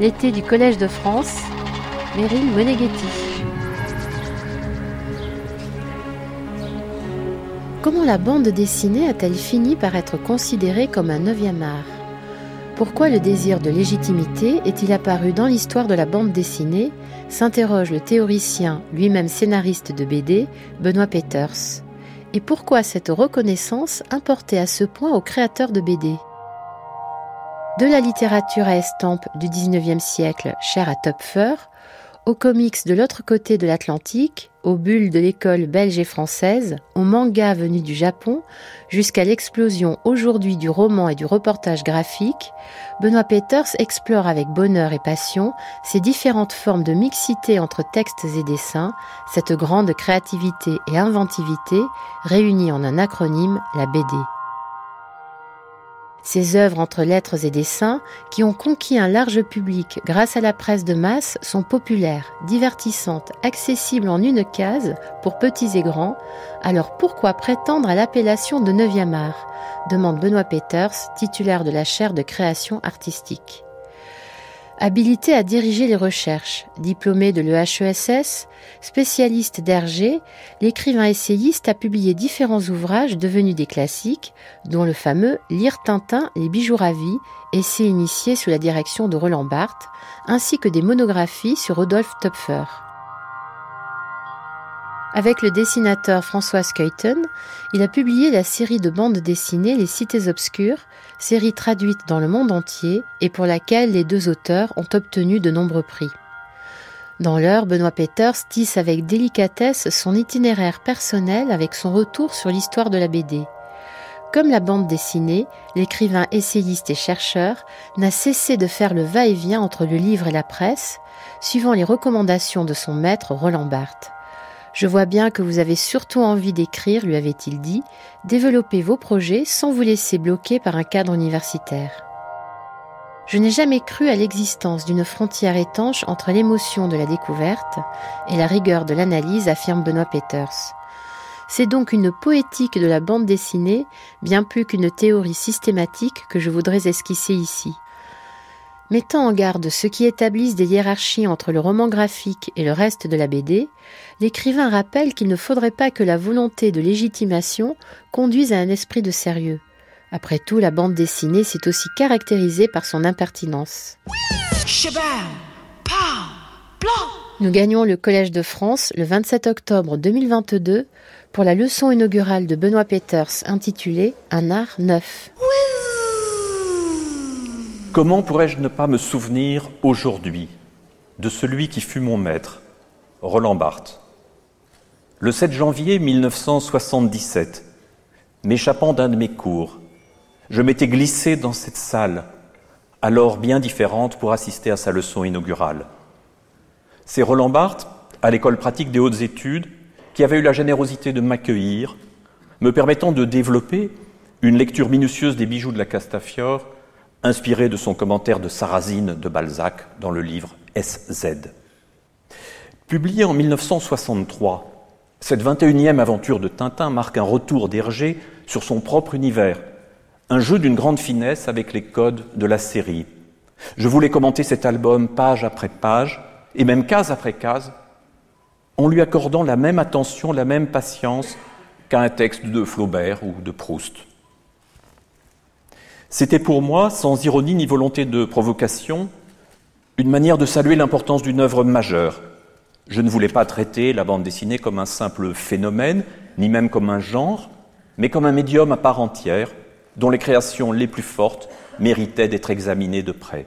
L'été du Collège de France, Meryl Moneghetti. Comment la bande dessinée a-t-elle fini par être considérée comme un neuvième art? Pourquoi le désir de légitimité est-il apparu dans l'histoire de la bande dessinée? s'interroge le théoricien, lui-même scénariste de BD, Benoît Peters. Et pourquoi cette reconnaissance importée à ce point aux créateurs de BD De la littérature à estampe du XIXe siècle, chère à Topfer, aux comics de l'autre côté de l'Atlantique, aux bulles de l'école belge et française, aux mangas venus du Japon, jusqu'à l'explosion aujourd'hui du roman et du reportage graphique, Benoît Peters explore avec bonheur et passion ces différentes formes de mixité entre textes et dessins, cette grande créativité et inventivité réunies en un acronyme, la BD. Ces œuvres entre lettres et dessins, qui ont conquis un large public grâce à la presse de masse, sont populaires, divertissantes, accessibles en une case pour petits et grands. Alors pourquoi prétendre à l'appellation de neuvième art? demande Benoît Peters, titulaire de la chaire de création artistique. Habilité à diriger les recherches, diplômé de l'EHESS, spécialiste d'Hergé, l'écrivain essayiste a publié différents ouvrages devenus des classiques, dont le fameux Lire Tintin, les bijoux ravis, essai initié sous la direction de Roland Barthes, ainsi que des monographies sur Rodolphe Töpfer. Avec le dessinateur François Skeuten, il a publié la série de bandes dessinées Les Cités Obscures, série traduite dans le monde entier et pour laquelle les deux auteurs ont obtenu de nombreux prix. Dans l'heure, Benoît Peters tisse avec délicatesse son itinéraire personnel avec son retour sur l'histoire de la BD. Comme la bande dessinée, l'écrivain essayiste et chercheur n'a cessé de faire le va-et-vient entre le livre et la presse, suivant les recommandations de son maître Roland Barthes. Je vois bien que vous avez surtout envie d'écrire, lui avait-il dit, développer vos projets sans vous laisser bloquer par un cadre universitaire. Je n'ai jamais cru à l'existence d'une frontière étanche entre l'émotion de la découverte et la rigueur de l'analyse, affirme Benoît Peters. C'est donc une poétique de la bande dessinée, bien plus qu'une théorie systématique que je voudrais esquisser ici. Mettant en garde ceux qui établissent des hiérarchies entre le roman graphique et le reste de la BD, l'écrivain rappelle qu'il ne faudrait pas que la volonté de légitimation conduise à un esprit de sérieux. Après tout, la bande dessinée s'est aussi caractérisée par son impertinence. Nous gagnons le Collège de France le 27 octobre 2022 pour la leçon inaugurale de Benoît Peters intitulée Un art neuf. Comment pourrais-je ne pas me souvenir aujourd'hui de celui qui fut mon maître, Roland Barthes? Le 7 janvier 1977, m'échappant d'un de mes cours, je m'étais glissé dans cette salle, alors bien différente pour assister à sa leçon inaugurale. C'est Roland Barthes, à l'école pratique des hautes études, qui avait eu la générosité de m'accueillir, me permettant de développer une lecture minutieuse des bijoux de la Castafiore inspiré de son commentaire de Sarrazine de Balzac dans le livre SZ. Publié en 1963, cette 21e aventure de Tintin marque un retour d'Hergé sur son propre univers, un jeu d'une grande finesse avec les codes de la série. Je voulais commenter cet album page après page, et même case après case, en lui accordant la même attention, la même patience qu'à un texte de Flaubert ou de Proust. C'était pour moi, sans ironie ni volonté de provocation, une manière de saluer l'importance d'une œuvre majeure. Je ne voulais pas traiter la bande dessinée comme un simple phénomène, ni même comme un genre, mais comme un médium à part entière, dont les créations les plus fortes méritaient d'être examinées de près.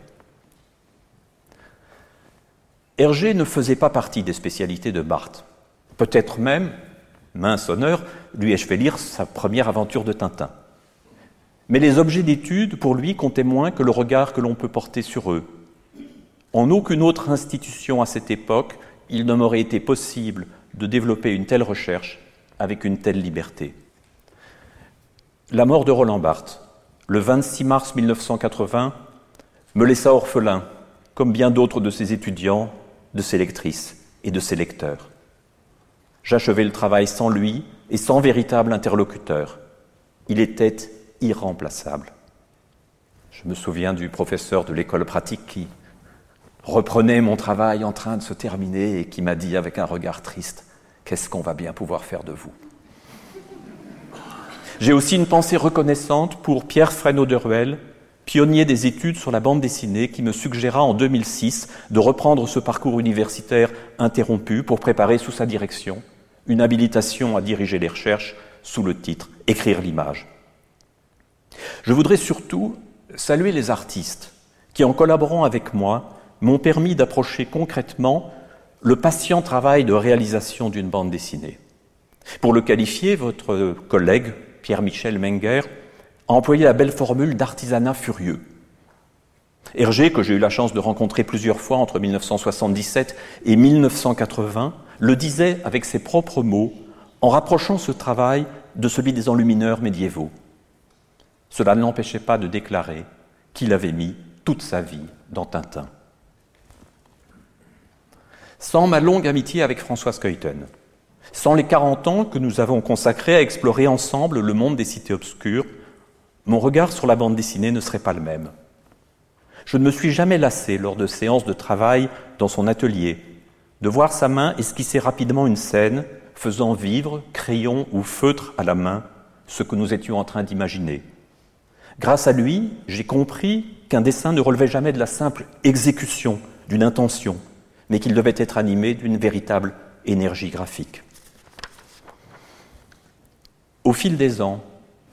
Hergé ne faisait pas partie des spécialités de Barthes. Peut-être même, mince honneur, lui ai-je fait lire sa première aventure de Tintin. Mais les objets d'étude, pour lui, comptaient moins que le regard que l'on peut porter sur eux. En aucune autre institution à cette époque, il ne m'aurait été possible de développer une telle recherche avec une telle liberté. La mort de Roland Barthes, le 26 mars 1980, me laissa orphelin, comme bien d'autres de ses étudiants, de ses lectrices et de ses lecteurs. J'achevais le travail sans lui et sans véritable interlocuteur. Il était irremplaçable. Je me souviens du professeur de l'école pratique qui, reprenait mon travail en train de se terminer et qui m'a dit avec un regard triste Qu'est-ce qu'on va bien pouvoir faire de vous? J'ai aussi une pensée reconnaissante pour Pierre Fresneau de Ruel, pionnier des études sur la bande dessinée, qui me suggéra en 2006 de reprendre ce parcours universitaire interrompu pour préparer sous sa direction une habilitation à diriger les recherches sous le titre Écrire l'image. Je voudrais surtout saluer les artistes qui, en collaborant avec moi, m'ont permis d'approcher concrètement le patient travail de réalisation d'une bande dessinée. Pour le qualifier, votre collègue Pierre-Michel Menger a employé la belle formule d'artisanat furieux. Hergé, que j'ai eu la chance de rencontrer plusieurs fois entre 1977 et 1980, le disait avec ses propres mots en rapprochant ce travail de celui des enlumineurs médiévaux. Cela ne l'empêchait pas de déclarer qu'il avait mis toute sa vie dans Tintin. Sans ma longue amitié avec François Skeuten, sans les 40 ans que nous avons consacrés à explorer ensemble le monde des cités obscures, mon regard sur la bande dessinée ne serait pas le même. Je ne me suis jamais lassé lors de séances de travail dans son atelier de voir sa main esquisser rapidement une scène, faisant vivre, crayon ou feutre à la main, ce que nous étions en train d'imaginer. Grâce à lui, j'ai compris qu'un dessin ne relevait jamais de la simple exécution d'une intention, mais qu'il devait être animé d'une véritable énergie graphique. Au fil des ans,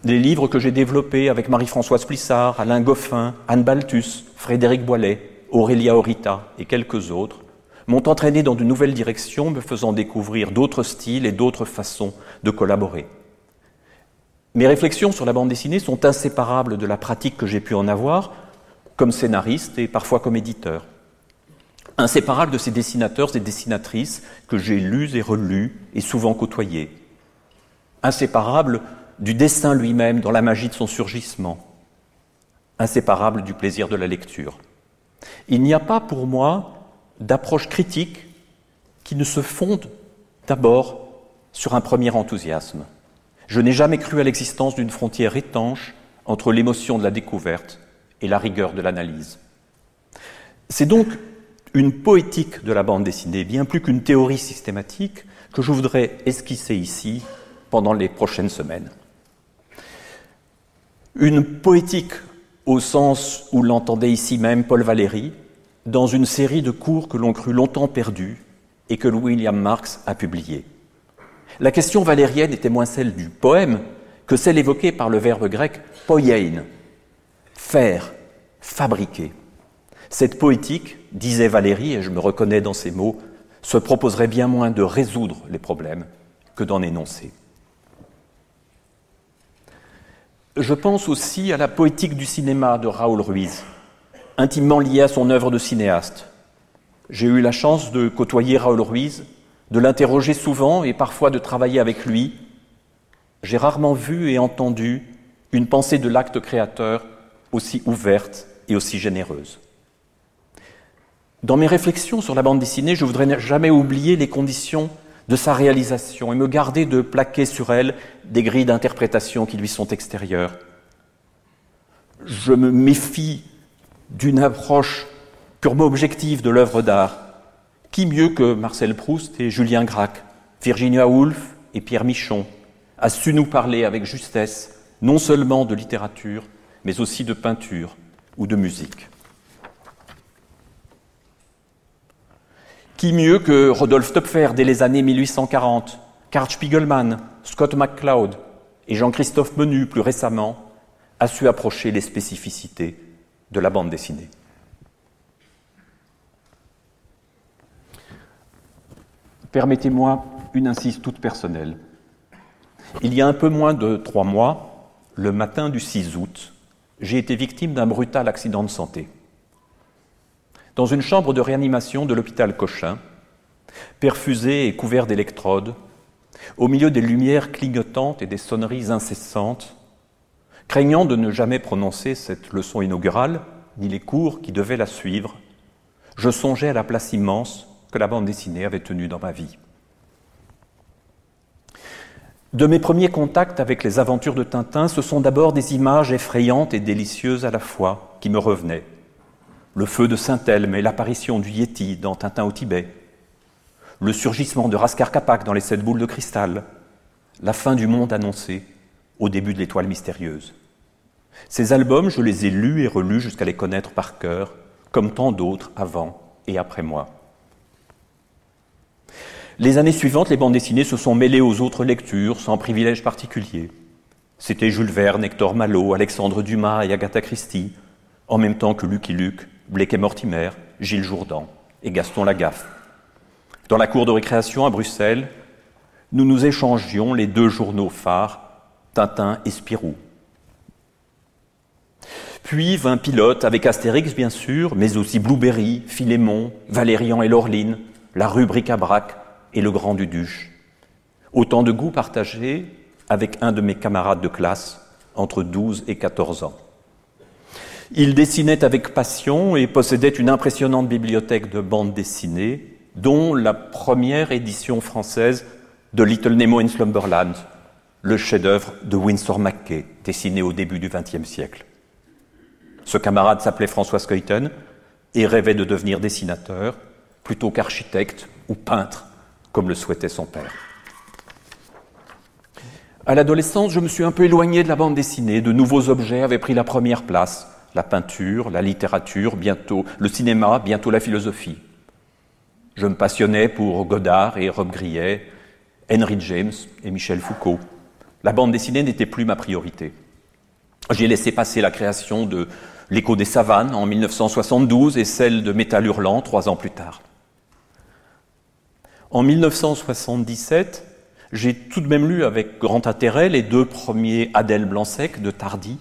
les livres que j'ai développés avec Marie-Françoise Plissard, Alain Goffin, Anne Baltus, Frédéric Boilet, Aurélia Horita et quelques autres m'ont entraîné dans de nouvelles directions, me faisant découvrir d'autres styles et d'autres façons de collaborer. Mes réflexions sur la bande dessinée sont inséparables de la pratique que j'ai pu en avoir comme scénariste et parfois comme éditeur. Inséparables de ces dessinateurs et dessinatrices que j'ai lus et relus et souvent côtoyés. Inséparables du dessin lui-même dans la magie de son surgissement. Inséparables du plaisir de la lecture. Il n'y a pas pour moi d'approche critique qui ne se fonde d'abord sur un premier enthousiasme. Je n'ai jamais cru à l'existence d'une frontière étanche entre l'émotion de la découverte et la rigueur de l'analyse. C'est donc une poétique de la bande dessinée, bien plus qu'une théorie systématique, que je voudrais esquisser ici pendant les prochaines semaines. Une poétique au sens où l'entendait ici même Paul Valéry, dans une série de cours que l'on crut longtemps perdus et que William Marx a publiés. La question valérienne était moins celle du poème que celle évoquée par le verbe grec poiein, faire, fabriquer. Cette poétique, disait Valérie, et je me reconnais dans ces mots, se proposerait bien moins de résoudre les problèmes que d'en énoncer. Je pense aussi à la poétique du cinéma de Raoul Ruiz, intimement lié à son œuvre de cinéaste. J'ai eu la chance de côtoyer Raoul Ruiz, de l'interroger souvent et parfois de travailler avec lui. J'ai rarement vu et entendu une pensée de l'acte créateur aussi ouverte et aussi généreuse. Dans mes réflexions sur la bande dessinée, je voudrais jamais oublier les conditions de sa réalisation et me garder de plaquer sur elle des grilles d'interprétation qui lui sont extérieures. Je me méfie d'une approche purement objective de l'œuvre d'art. Qui mieux que Marcel Proust et Julien Gracq, Virginia Woolf et Pierre Michon a su nous parler avec justesse non seulement de littérature, mais aussi de peinture ou de musique. Qui mieux que Rodolphe Töpfer dès les années 1840, Karl Spiegelman, Scott McCloud et Jean-Christophe Menu plus récemment a su approcher les spécificités de la bande dessinée. Permettez-moi une insiste toute personnelle. Il y a un peu moins de trois mois, le matin du 6 août, j'ai été victime d'un brutal accident de santé. Dans une chambre de réanimation de l'hôpital Cochin, perfusé et couvert d'électrodes, au milieu des lumières clignotantes et des sonneries incessantes, Craignant de ne jamais prononcer cette leçon inaugurale, ni les cours qui devaient la suivre, je songeais à la place immense que la bande dessinée avait tenue dans ma vie. De mes premiers contacts avec les aventures de Tintin, ce sont d'abord des images effrayantes et délicieuses à la fois qui me revenaient. le feu de Saint-Elme et l'apparition du Yéti dans Tintin au Tibet, le surgissement de Raskar Kapak dans les sept boules de cristal, la fin du monde annoncée au début de l'étoile mystérieuse. Ces albums, je les ai lus et relus jusqu'à les connaître par cœur, comme tant d'autres avant et après moi. Les années suivantes, les bandes dessinées se sont mêlées aux autres lectures sans privilège particulier. C'était Jules Verne, Hector Malot, Alexandre Dumas et Agatha Christie, en même temps que Lucky Luke, Blake et Mortimer, Gilles Jourdan et Gaston Lagaffe. Dans la cour de récréation à Bruxelles, nous nous échangions les deux journaux phares, Tintin et Spirou. Puis vint Pilote avec Astérix, bien sûr, mais aussi Blueberry, Philémon, Valérian et Laureline, la rubrique à braque et le Grand Duduche. Autant de goûts partagés avec un de mes camarades de classe entre 12 et 14 ans. Il dessinait avec passion et possédait une impressionnante bibliothèque de bandes dessinées, dont la première édition française de Little Nemo in Slumberland, le chef-d'œuvre de Winsor McKay, dessiné au début du XXe siècle. Ce camarade s'appelait François Skeuten et rêvait de devenir dessinateur plutôt qu'architecte ou peintre, comme le souhaitait son père. À l'adolescence, je me suis un peu éloigné de la bande dessinée. De nouveaux objets avaient pris la première place la peinture, la littérature, bientôt le cinéma, bientôt la philosophie. Je me passionnais pour Godard et Rob Grillet, Henry James et Michel Foucault. La bande dessinée n'était plus ma priorité. J'ai laissé passer la création de L'écho des savanes en 1972 et celle de Métal Hurlant trois ans plus tard. En 1977, j'ai tout de même lu avec grand intérêt les deux premiers Adèle Blanc-Sec de Tardy,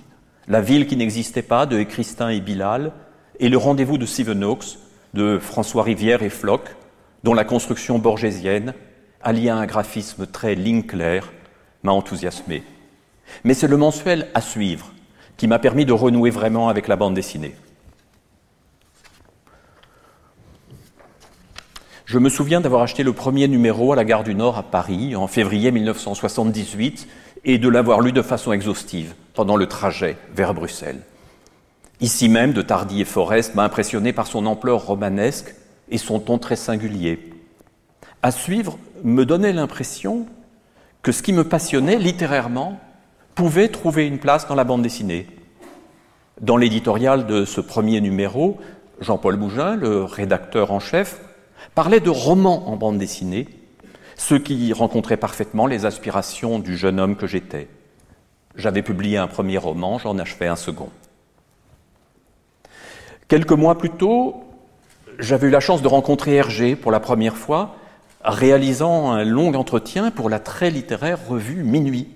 La ville qui n'existait pas de Christin et Bilal, et Le rendez-vous de Sevenoaks de François Rivière et Floch, dont la construction borgésienne, alliée à un graphisme très ligne claire, m'a enthousiasmé. Mais c'est le mensuel à suivre qui m'a permis de renouer vraiment avec la bande dessinée. Je me souviens d'avoir acheté le premier numéro à la gare du Nord à Paris en février 1978 et de l'avoir lu de façon exhaustive pendant le trajet vers Bruxelles. Ici même, de Tardy et Forest m'a impressionné par son ampleur romanesque et son ton très singulier. À suivre me donnait l'impression que ce qui me passionnait littérairement pouvait trouver une place dans la bande dessinée. Dans l'éditorial de ce premier numéro, Jean-Paul Bougin, le rédacteur en chef, parlait de romans en bande dessinée, ce qui rencontrait parfaitement les aspirations du jeune homme que j'étais. J'avais publié un premier roman, j'en achevais un second. Quelques mois plus tôt, j'avais eu la chance de rencontrer Hergé pour la première fois, réalisant un long entretien pour la très littéraire revue Minuit,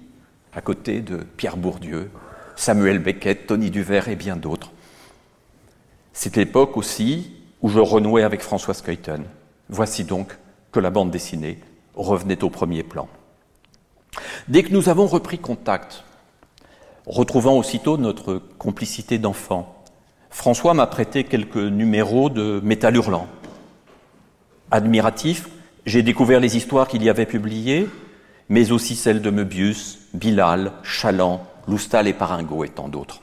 à côté de Pierre Bourdieu, Samuel Beckett, Tony Duvert et bien d'autres. C'est l'époque aussi où je renouais avec François Skeuten. Voici donc que la bande dessinée revenait au premier plan. Dès que nous avons repris contact, retrouvant aussitôt notre complicité d'enfant, François m'a prêté quelques numéros de Métal Hurlant. Admiratif, j'ai découvert les histoires qu'il y avait publiées, mais aussi celles de Möbius, Bilal, Chaland, Loustal et Paringo et tant d'autres.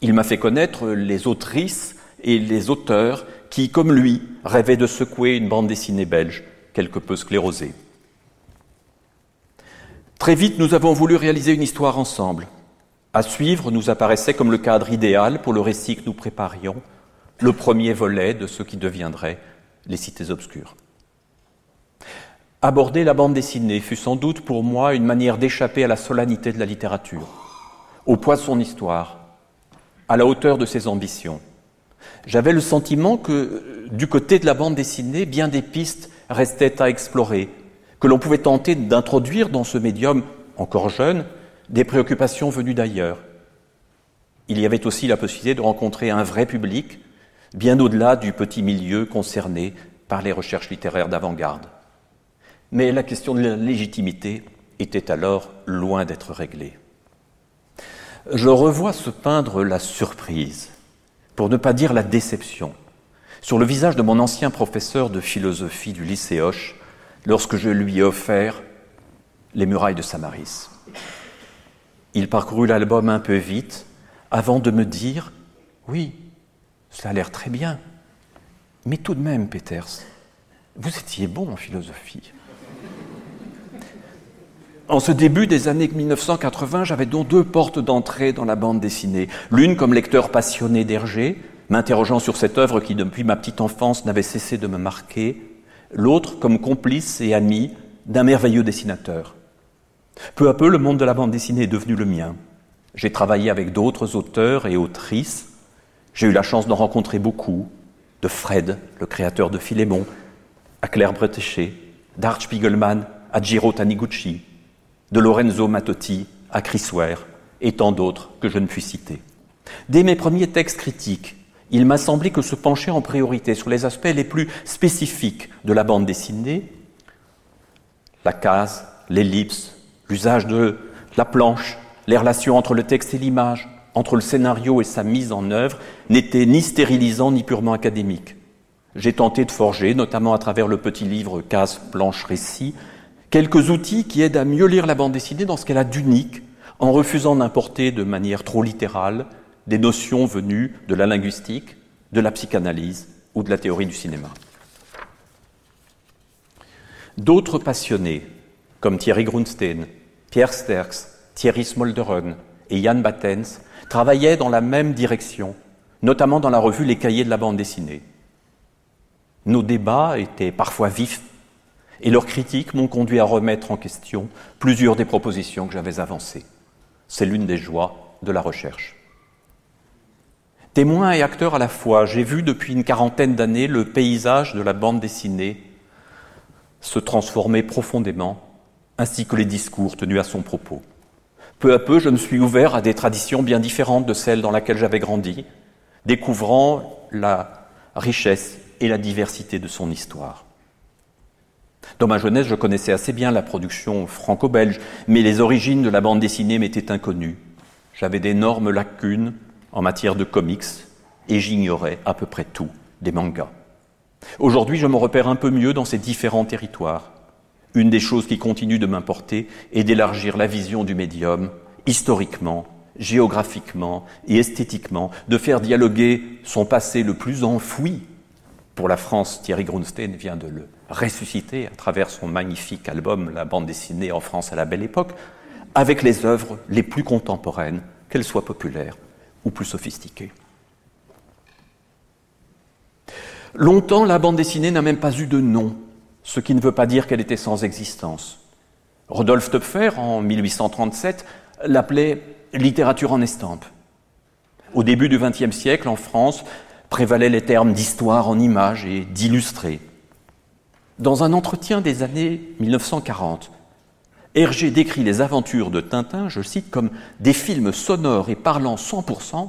Il m'a fait connaître les autrices et les auteurs qui, comme lui, rêvaient de secouer une bande dessinée belge, quelque peu sclérosée. Très vite, nous avons voulu réaliser une histoire ensemble. À suivre nous apparaissait comme le cadre idéal pour le récit que nous préparions, le premier volet de ce qui deviendrait les cités obscures. Aborder la bande dessinée fut sans doute pour moi une manière d'échapper à la solennité de la littérature, au poids de son histoire, à la hauteur de ses ambitions j'avais le sentiment que du côté de la bande dessinée, bien des pistes restaient à explorer, que l'on pouvait tenter d'introduire dans ce médium encore jeune des préoccupations venues d'ailleurs. Il y avait aussi la possibilité de rencontrer un vrai public, bien au-delà du petit milieu concerné par les recherches littéraires d'avant-garde. Mais la question de la légitimité était alors loin d'être réglée. Je revois se peindre la surprise pour ne pas dire la déception, sur le visage de mon ancien professeur de philosophie du lycée Hoche lorsque je lui ai offert Les murailles de Samaris. Il parcourut l'album un peu vite avant de me dire Oui, Cela a l'air très bien. Mais tout de même, Peters, vous étiez bon en philosophie. En ce début des années 1980, j'avais donc deux portes d'entrée dans la bande dessinée. L'une comme lecteur passionné d'Hergé, m'interrogeant sur cette œuvre qui, depuis ma petite enfance, n'avait cessé de me marquer. L'autre comme complice et ami d'un merveilleux dessinateur. Peu à peu, le monde de la bande dessinée est devenu le mien. J'ai travaillé avec d'autres auteurs et autrices. J'ai eu la chance d'en rencontrer beaucoup, de Fred, le créateur de Philémon, à Claire Bretéché, d'Art Spiegelman à Jiro Taniguchi, de Lorenzo Mattotti à Chris Ware et tant d'autres que je ne puis citer. Dès mes premiers textes critiques, il m'a semblé que se pencher en priorité sur les aspects les plus spécifiques de la bande dessinée, la case, l'ellipse, l'usage de la planche, les relations entre le texte et l'image, entre le scénario et sa mise en œuvre, n'étaient ni stérilisants ni purement académiques. J'ai tenté de forger, notamment à travers le petit livre Case, planche, récit, quelques outils qui aident à mieux lire la bande dessinée dans ce qu'elle a d'unique, en refusant d'importer de manière trop littérale des notions venues de la linguistique, de la psychanalyse ou de la théorie du cinéma. D'autres passionnés, comme Thierry Grunstein, Pierre Sterks, Thierry Smolderun et Jan Battens, travaillaient dans la même direction, notamment dans la revue Les Cahiers de la bande dessinée. Nos débats étaient parfois vifs, et leurs critiques m'ont conduit à remettre en question plusieurs des propositions que j'avais avancées. C'est l'une des joies de la recherche. Témoin et acteur à la fois, j'ai vu depuis une quarantaine d'années le paysage de la bande dessinée se transformer profondément, ainsi que les discours tenus à son propos. Peu à peu, je me suis ouvert à des traditions bien différentes de celles dans lesquelles j'avais grandi, découvrant la richesse et la diversité de son histoire. Dans ma jeunesse, je connaissais assez bien la production franco-belge, mais les origines de la bande dessinée m'étaient inconnues. J'avais d'énormes lacunes en matière de comics et j'ignorais à peu près tout des mangas. Aujourd'hui, je me repère un peu mieux dans ces différents territoires. Une des choses qui continue de m'importer est d'élargir la vision du médium historiquement, géographiquement et esthétiquement, de faire dialoguer son passé le plus enfoui. Pour la France, Thierry Grunstein vient de le ressusciter à travers son magnifique album La bande dessinée en France à la belle époque, avec les œuvres les plus contemporaines, qu'elles soient populaires ou plus sophistiquée. Longtemps, la bande dessinée n'a même pas eu de nom, ce qui ne veut pas dire qu'elle était sans existence. Rodolphe Töpfer, en 1837, l'appelait littérature en estampe. Au début du XXe siècle, en France, prévalaient les termes d'histoire en images et d'illustré. Dans un entretien des années 1940, Hergé décrit les aventures de Tintin, je cite, comme des films sonores et parlants 100%,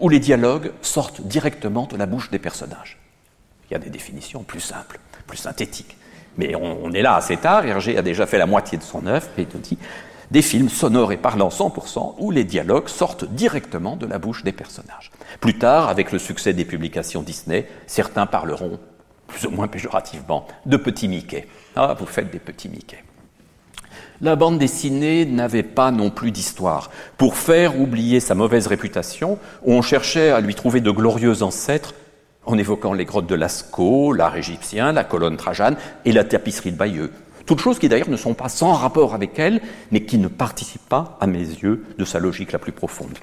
où les dialogues sortent directement de la bouche des personnages. Il y a des définitions plus simples, plus synthétiques. Mais on, est là assez tard, Hergé a déjà fait la moitié de son œuvre, et il dit des films sonores et parlants 100%, où les dialogues sortent directement de la bouche des personnages. Plus tard, avec le succès des publications Disney, certains parleront, plus ou moins péjorativement, de petits Mickey. Ah, vous faites des petits Mickey la bande dessinée n'avait pas non plus d'histoire. Pour faire oublier sa mauvaise réputation, on cherchait à lui trouver de glorieux ancêtres en évoquant les grottes de Lascaux, l'art égyptien, la colonne Trajane et la tapisserie de Bayeux. Toutes choses qui d'ailleurs ne sont pas sans rapport avec elle, mais qui ne participent pas, à mes yeux, de sa logique la plus profonde.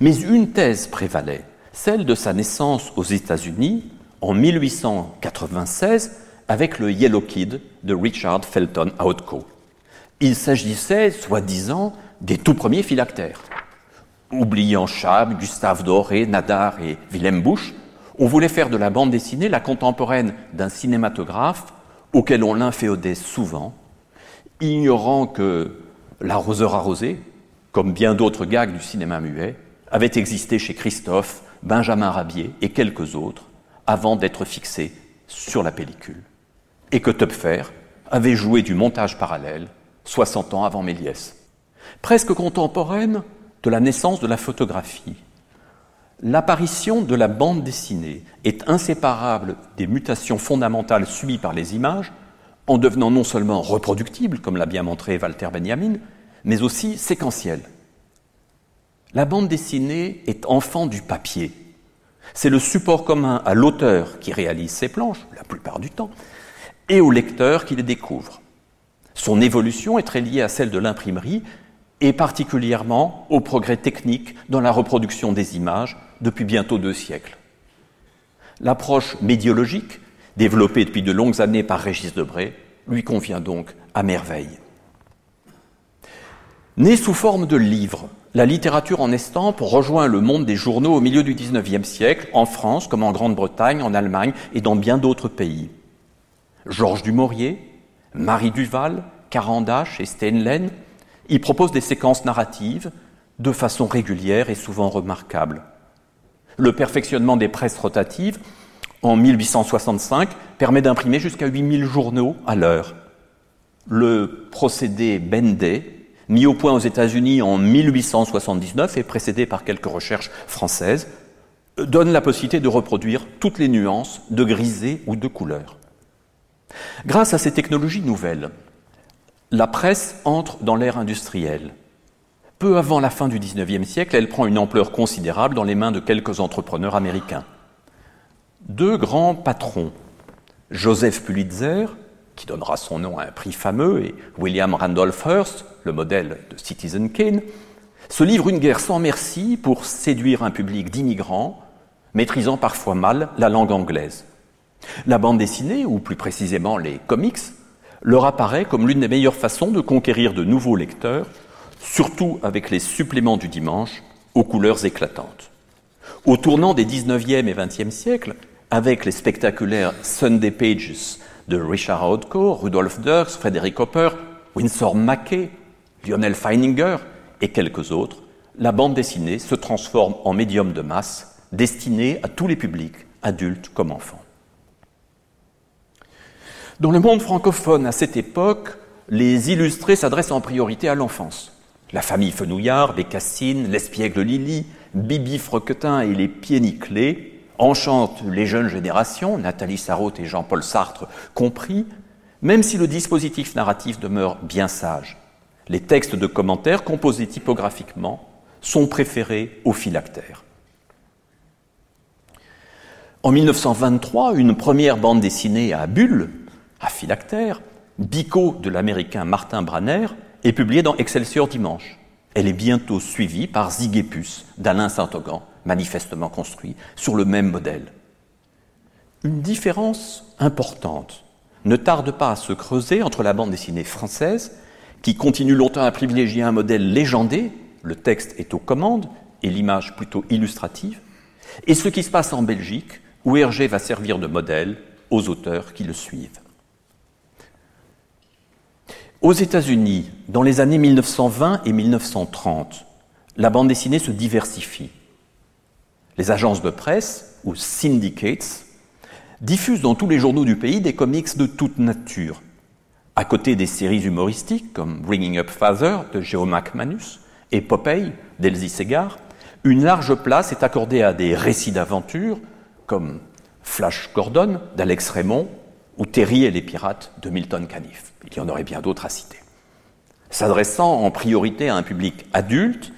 Mais une thèse prévalait, celle de sa naissance aux États-Unis en 1896 avec le Yellow Kid de Richard Felton Outco. Il s'agissait, soi-disant, des tout premiers phylactères. Oubliant Chab, Gustave Doré, Nadar et Willem Busch, on voulait faire de la bande dessinée la contemporaine d'un cinématographe auquel on l'inféodait souvent, ignorant que l'arroseur arrosé, comme bien d'autres gags du cinéma muet, avait existé chez Christophe, Benjamin Rabier et quelques autres avant d'être fixé sur la pellicule, et que Töpfer avait joué du montage parallèle 60 ans avant Méliès. Presque contemporaine de la naissance de la photographie, l'apparition de la bande dessinée est inséparable des mutations fondamentales subies par les images, en devenant non seulement reproductible, comme l'a bien montré Walter Benjamin, mais aussi séquentielle. La bande dessinée est enfant du papier. C'est le support commun à l'auteur qui réalise ses planches, la plupart du temps, et au lecteur qui les découvre. Son évolution est très liée à celle de l'imprimerie et particulièrement au progrès technique dans la reproduction des images depuis bientôt deux siècles. L'approche médiologique, développée depuis de longues années par Régis Debray, lui convient donc à merveille. Née sous forme de livre, la littérature en estampe rejoint le monde des journaux au milieu du XIXe siècle, en France comme en Grande-Bretagne, en Allemagne et dans bien d'autres pays. Georges Dumaurier, Marie Duval, Carandache et Steinlen y proposent des séquences narratives de façon régulière et souvent remarquable. Le perfectionnement des presses rotatives en 1865 permet d'imprimer jusqu'à 8000 journaux à l'heure. Le procédé Bendet mis au point aux États-Unis en 1879 et précédé par quelques recherches françaises, donne la possibilité de reproduire toutes les nuances de grisé ou de couleur. Grâce à ces technologies nouvelles, la presse entre dans l'ère industrielle. Peu avant la fin du XIXe siècle, elle prend une ampleur considérable dans les mains de quelques entrepreneurs américains. Deux grands patrons, Joseph Pulitzer qui donnera son nom à un prix fameux, et William Randolph Hearst, le modèle de Citizen Kane, se livre une guerre sans merci pour séduire un public d'immigrants, maîtrisant parfois mal la langue anglaise. La bande dessinée, ou plus précisément les comics, leur apparaît comme l'une des meilleures façons de conquérir de nouveaux lecteurs, surtout avec les suppléments du dimanche aux couleurs éclatantes. Au tournant des 19e et 20e siècles, avec les spectaculaires Sunday Pages de Richard Hodko, Rudolf Dirks, Frédéric Hopper, Winsor Mackay, Lionel Feininger et quelques autres, la bande dessinée se transforme en médium de masse destiné à tous les publics, adultes comme enfants. Dans le monde francophone, à cette époque, les illustrés s'adressent en priorité à l'enfance. La famille Fenouillard, Bécassine, l'espiègle Lily, Bibi Froquetin et les pieds nickelés enchante les jeunes générations, Nathalie Sarraute et Jean-Paul Sartre compris, même si le dispositif narratif demeure bien sage. Les textes de commentaires composés typographiquement sont préférés aux phylactères. En 1923, une première bande dessinée à bulles, à phylactère, Bico de l'américain Martin Branner, est publiée dans Excelsior Dimanche. Elle est bientôt suivie par Zigépus d'Alain Saint-Augan, manifestement construit sur le même modèle. Une différence importante ne tarde pas à se creuser entre la bande dessinée française, qui continue longtemps à privilégier un modèle légendé, le texte est aux commandes et l'image plutôt illustrative, et ce qui se passe en Belgique, où Hergé va servir de modèle aux auteurs qui le suivent. Aux États-Unis, dans les années 1920 et 1930, la bande dessinée se diversifie. Les agences de presse, ou syndicates, diffusent dans tous les journaux du pays des comics de toute nature. À côté des séries humoristiques comme Bringing Up Father de Joe McManus et Popeye d'Elsie Segar, une large place est accordée à des récits d'aventure comme Flash Gordon d'Alex Raymond ou Terry et les pirates de Milton Caniff. Il y en aurait bien d'autres à citer. S'adressant en priorité à un public adulte,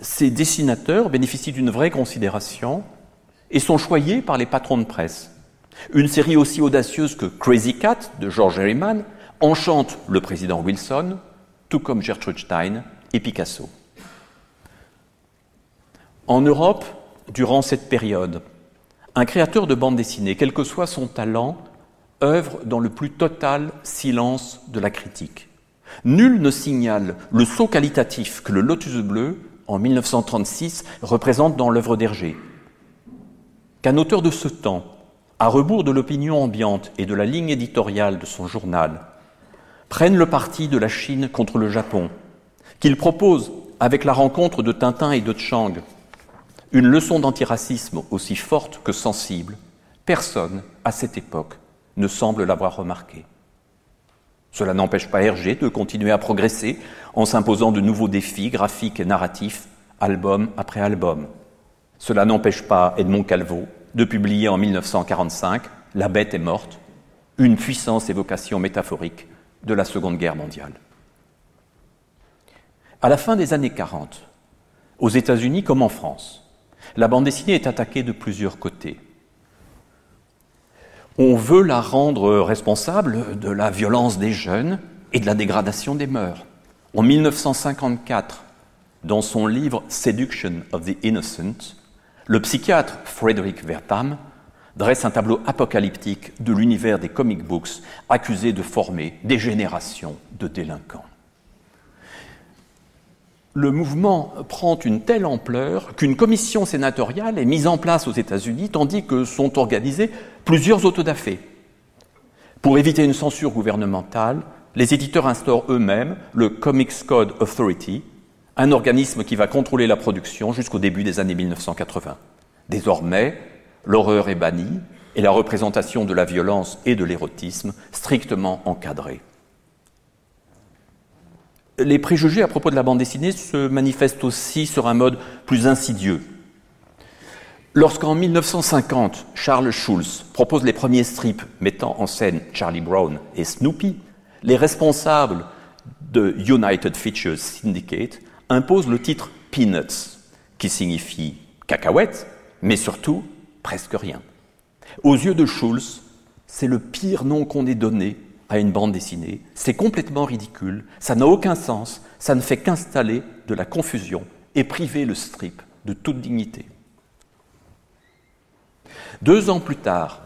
ces dessinateurs bénéficient d'une vraie considération et sont choyés par les patrons de presse. Une série aussi audacieuse que Crazy Cat de George Herriman enchante le président Wilson, tout comme Gertrude Stein et Picasso. En Europe, durant cette période, un créateur de bande dessinée, quel que soit son talent, œuvre dans le plus total silence de la critique. Nul ne signale le saut qualitatif que le Lotus bleu, en 1936, représente dans l'œuvre d'Hergé. Qu'un auteur de ce temps, à rebours de l'opinion ambiante et de la ligne éditoriale de son journal, prenne le parti de la Chine contre le Japon, qu'il propose, avec la rencontre de Tintin et de Chang, une leçon d'antiracisme aussi forte que sensible, personne, à cette époque, ne semble l'avoir remarqué. Cela n'empêche pas Hergé de continuer à progresser en s'imposant de nouveaux défis graphiques et narratifs, album après album. Cela n'empêche pas Edmond Calvo de publier en 1945 La bête est morte, une puissance évocation métaphorique de la Seconde Guerre mondiale. À la fin des années 40, aux États-Unis comme en France, la bande dessinée est attaquée de plusieurs côtés. On veut la rendre responsable de la violence des jeunes et de la dégradation des mœurs. En 1954, dans son livre Seduction of the Innocent, le psychiatre Frederick Wertham dresse un tableau apocalyptique de l'univers des comic books accusé de former des générations de délinquants. Le mouvement prend une telle ampleur qu'une commission sénatoriale est mise en place aux États-Unis tandis que sont organisés plusieurs autodafés. Pour éviter une censure gouvernementale, les éditeurs instaurent eux-mêmes le Comics Code Authority, un organisme qui va contrôler la production jusqu'au début des années 1980. Désormais, l'horreur est bannie et la représentation de la violence et de l'érotisme strictement encadrée. Les préjugés à propos de la bande dessinée se manifestent aussi sur un mode plus insidieux. Lorsqu'en 1950, Charles Schulz propose les premiers strips mettant en scène Charlie Brown et Snoopy, les responsables de United Features Syndicate imposent le titre Peanuts, qui signifie cacahuète, mais surtout presque rien. Aux yeux de Schulz, c'est le pire nom qu'on ait donné à une bande dessinée. C'est complètement ridicule, ça n'a aucun sens, ça ne fait qu'installer de la confusion et priver le strip de toute dignité. Deux ans plus tard,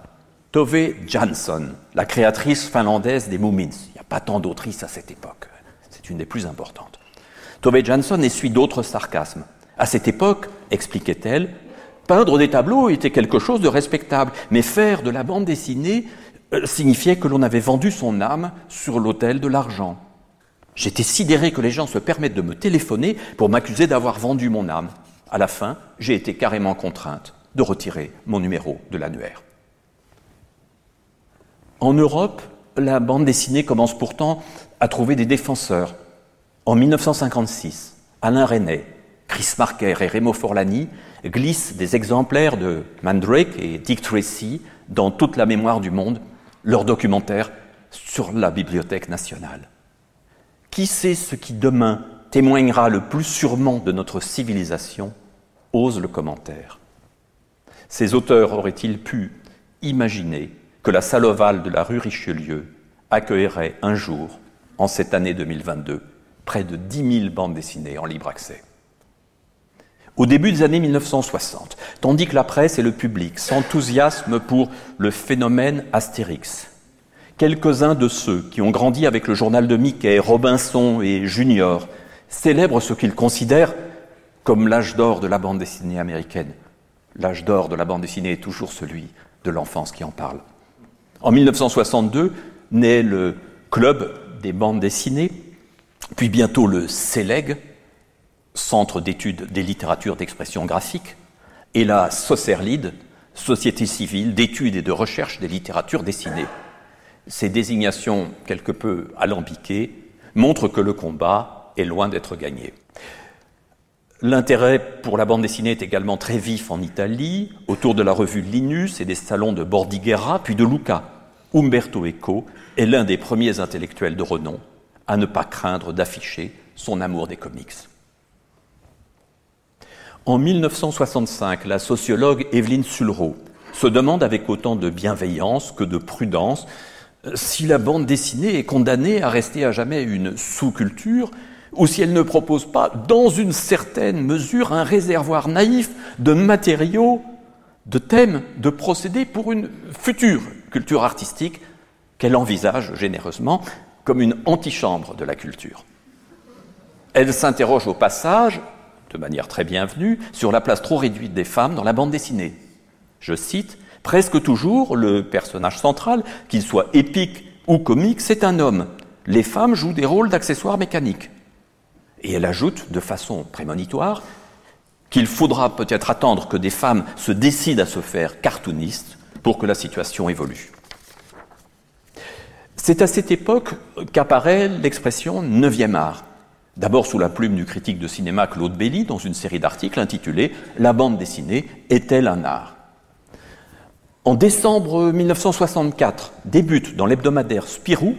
Tove Jansson, la créatrice finlandaise des Moomins, il n'y a pas tant d'autrices à cette époque, c'est une des plus importantes. Tove Jansson essuie d'autres sarcasmes. À cette époque, expliquait-elle, Peindre des tableaux était quelque chose de respectable, mais faire de la bande dessinée signifiait que l'on avait vendu son âme sur l'autel de l'argent. J'étais sidéré que les gens se permettent de me téléphoner pour m'accuser d'avoir vendu mon âme. À la fin, j'ai été carrément contrainte de retirer mon numéro de l'annuaire. En Europe, la bande dessinée commence pourtant à trouver des défenseurs. En 1956, Alain Resnais, Chris Marker et Remo Forlani glissent des exemplaires de Mandrake et Dick Tracy dans toute la mémoire du monde, leur documentaire sur la Bibliothèque nationale. Qui sait ce qui demain témoignera le plus sûrement de notre civilisation Ose le commentaire. Ces auteurs auraient-ils pu imaginer que la salle ovale de la rue Richelieu accueillerait un jour, en cette année 2022, près de 10 000 bandes dessinées en libre accès? Au début des années 1960, tandis que la presse et le public s'enthousiasment pour le phénomène Astérix. Quelques-uns de ceux qui ont grandi avec le journal de Mickey, Robinson et Junior célèbrent ce qu'ils considèrent comme l'âge d'or de la bande dessinée américaine. L'âge d'or de la bande dessinée est toujours celui de l'enfance qui en parle. En 1962 naît le Club des bandes dessinées, puis bientôt le CELEG, Centre d'études des littératures d'expression graphique, et la SOCERLID, Société civile d'études et de recherche des littératures dessinées. Ces désignations quelque peu alambiquées montrent que le combat est loin d'être gagné. L'intérêt pour la bande dessinée est également très vif en Italie, autour de la revue Linus et des salons de Bordighera, puis de Luca. Umberto Eco est l'un des premiers intellectuels de renom à ne pas craindre d'afficher son amour des comics. En 1965, la sociologue Evelyne Sulro se demande avec autant de bienveillance que de prudence euh, si la bande dessinée est condamnée à rester à jamais une sous-culture ou si elle ne propose pas, dans une certaine mesure, un réservoir naïf de matériaux, de thèmes, de procédés pour une future culture artistique qu'elle envisage généreusement comme une antichambre de la culture. Elle s'interroge au passage de manière très bienvenue, sur la place trop réduite des femmes dans la bande dessinée. Je cite, Presque toujours, le personnage central, qu'il soit épique ou comique, c'est un homme. Les femmes jouent des rôles d'accessoires mécaniques. Et elle ajoute, de façon prémonitoire, qu'il faudra peut-être attendre que des femmes se décident à se faire cartoonistes pour que la situation évolue. C'est à cette époque qu'apparaît l'expression neuvième art, D'abord sous la plume du critique de cinéma Claude Belly dans une série d'articles intitulée La bande dessinée est-elle un art? En décembre 1964 débute dans l'hebdomadaire Spirou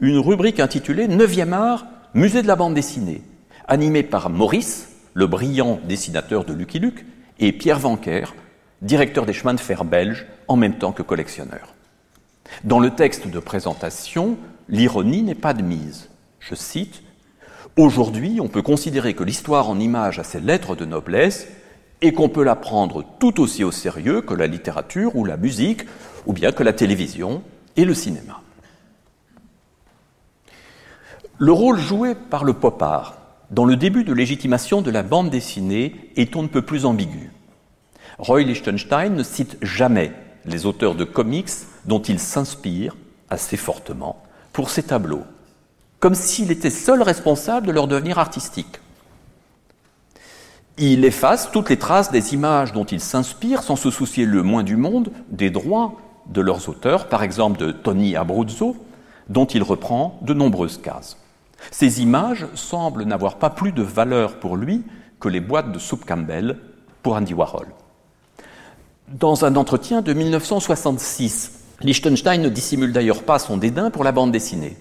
une rubrique intitulée Neuvième art, musée de la bande dessinée, animée par Maurice, le brillant dessinateur de Lucky Luke, et Pierre Vanquer, directeur des chemins de fer belges, en même temps que collectionneur. Dans le texte de présentation, l'ironie n'est pas de mise. Je cite Aujourd'hui, on peut considérer que l'histoire en images a ses lettres de noblesse et qu'on peut la prendre tout aussi au sérieux que la littérature ou la musique, ou bien que la télévision et le cinéma. Le rôle joué par le pop art dans le début de légitimation de la bande dessinée est on ne peut plus ambigu. Roy Lichtenstein ne cite jamais les auteurs de comics dont il s'inspire assez fortement pour ses tableaux comme s'il était seul responsable de leur devenir artistique. Il efface toutes les traces des images dont il s'inspire sans se soucier le moins du monde des droits de leurs auteurs, par exemple de Tony Abruzzo, dont il reprend de nombreuses cases. Ces images semblent n'avoir pas plus de valeur pour lui que les boîtes de soupe Campbell pour Andy Warhol. Dans un entretien de 1966, Liechtenstein ne dissimule d'ailleurs pas son dédain pour la bande dessinée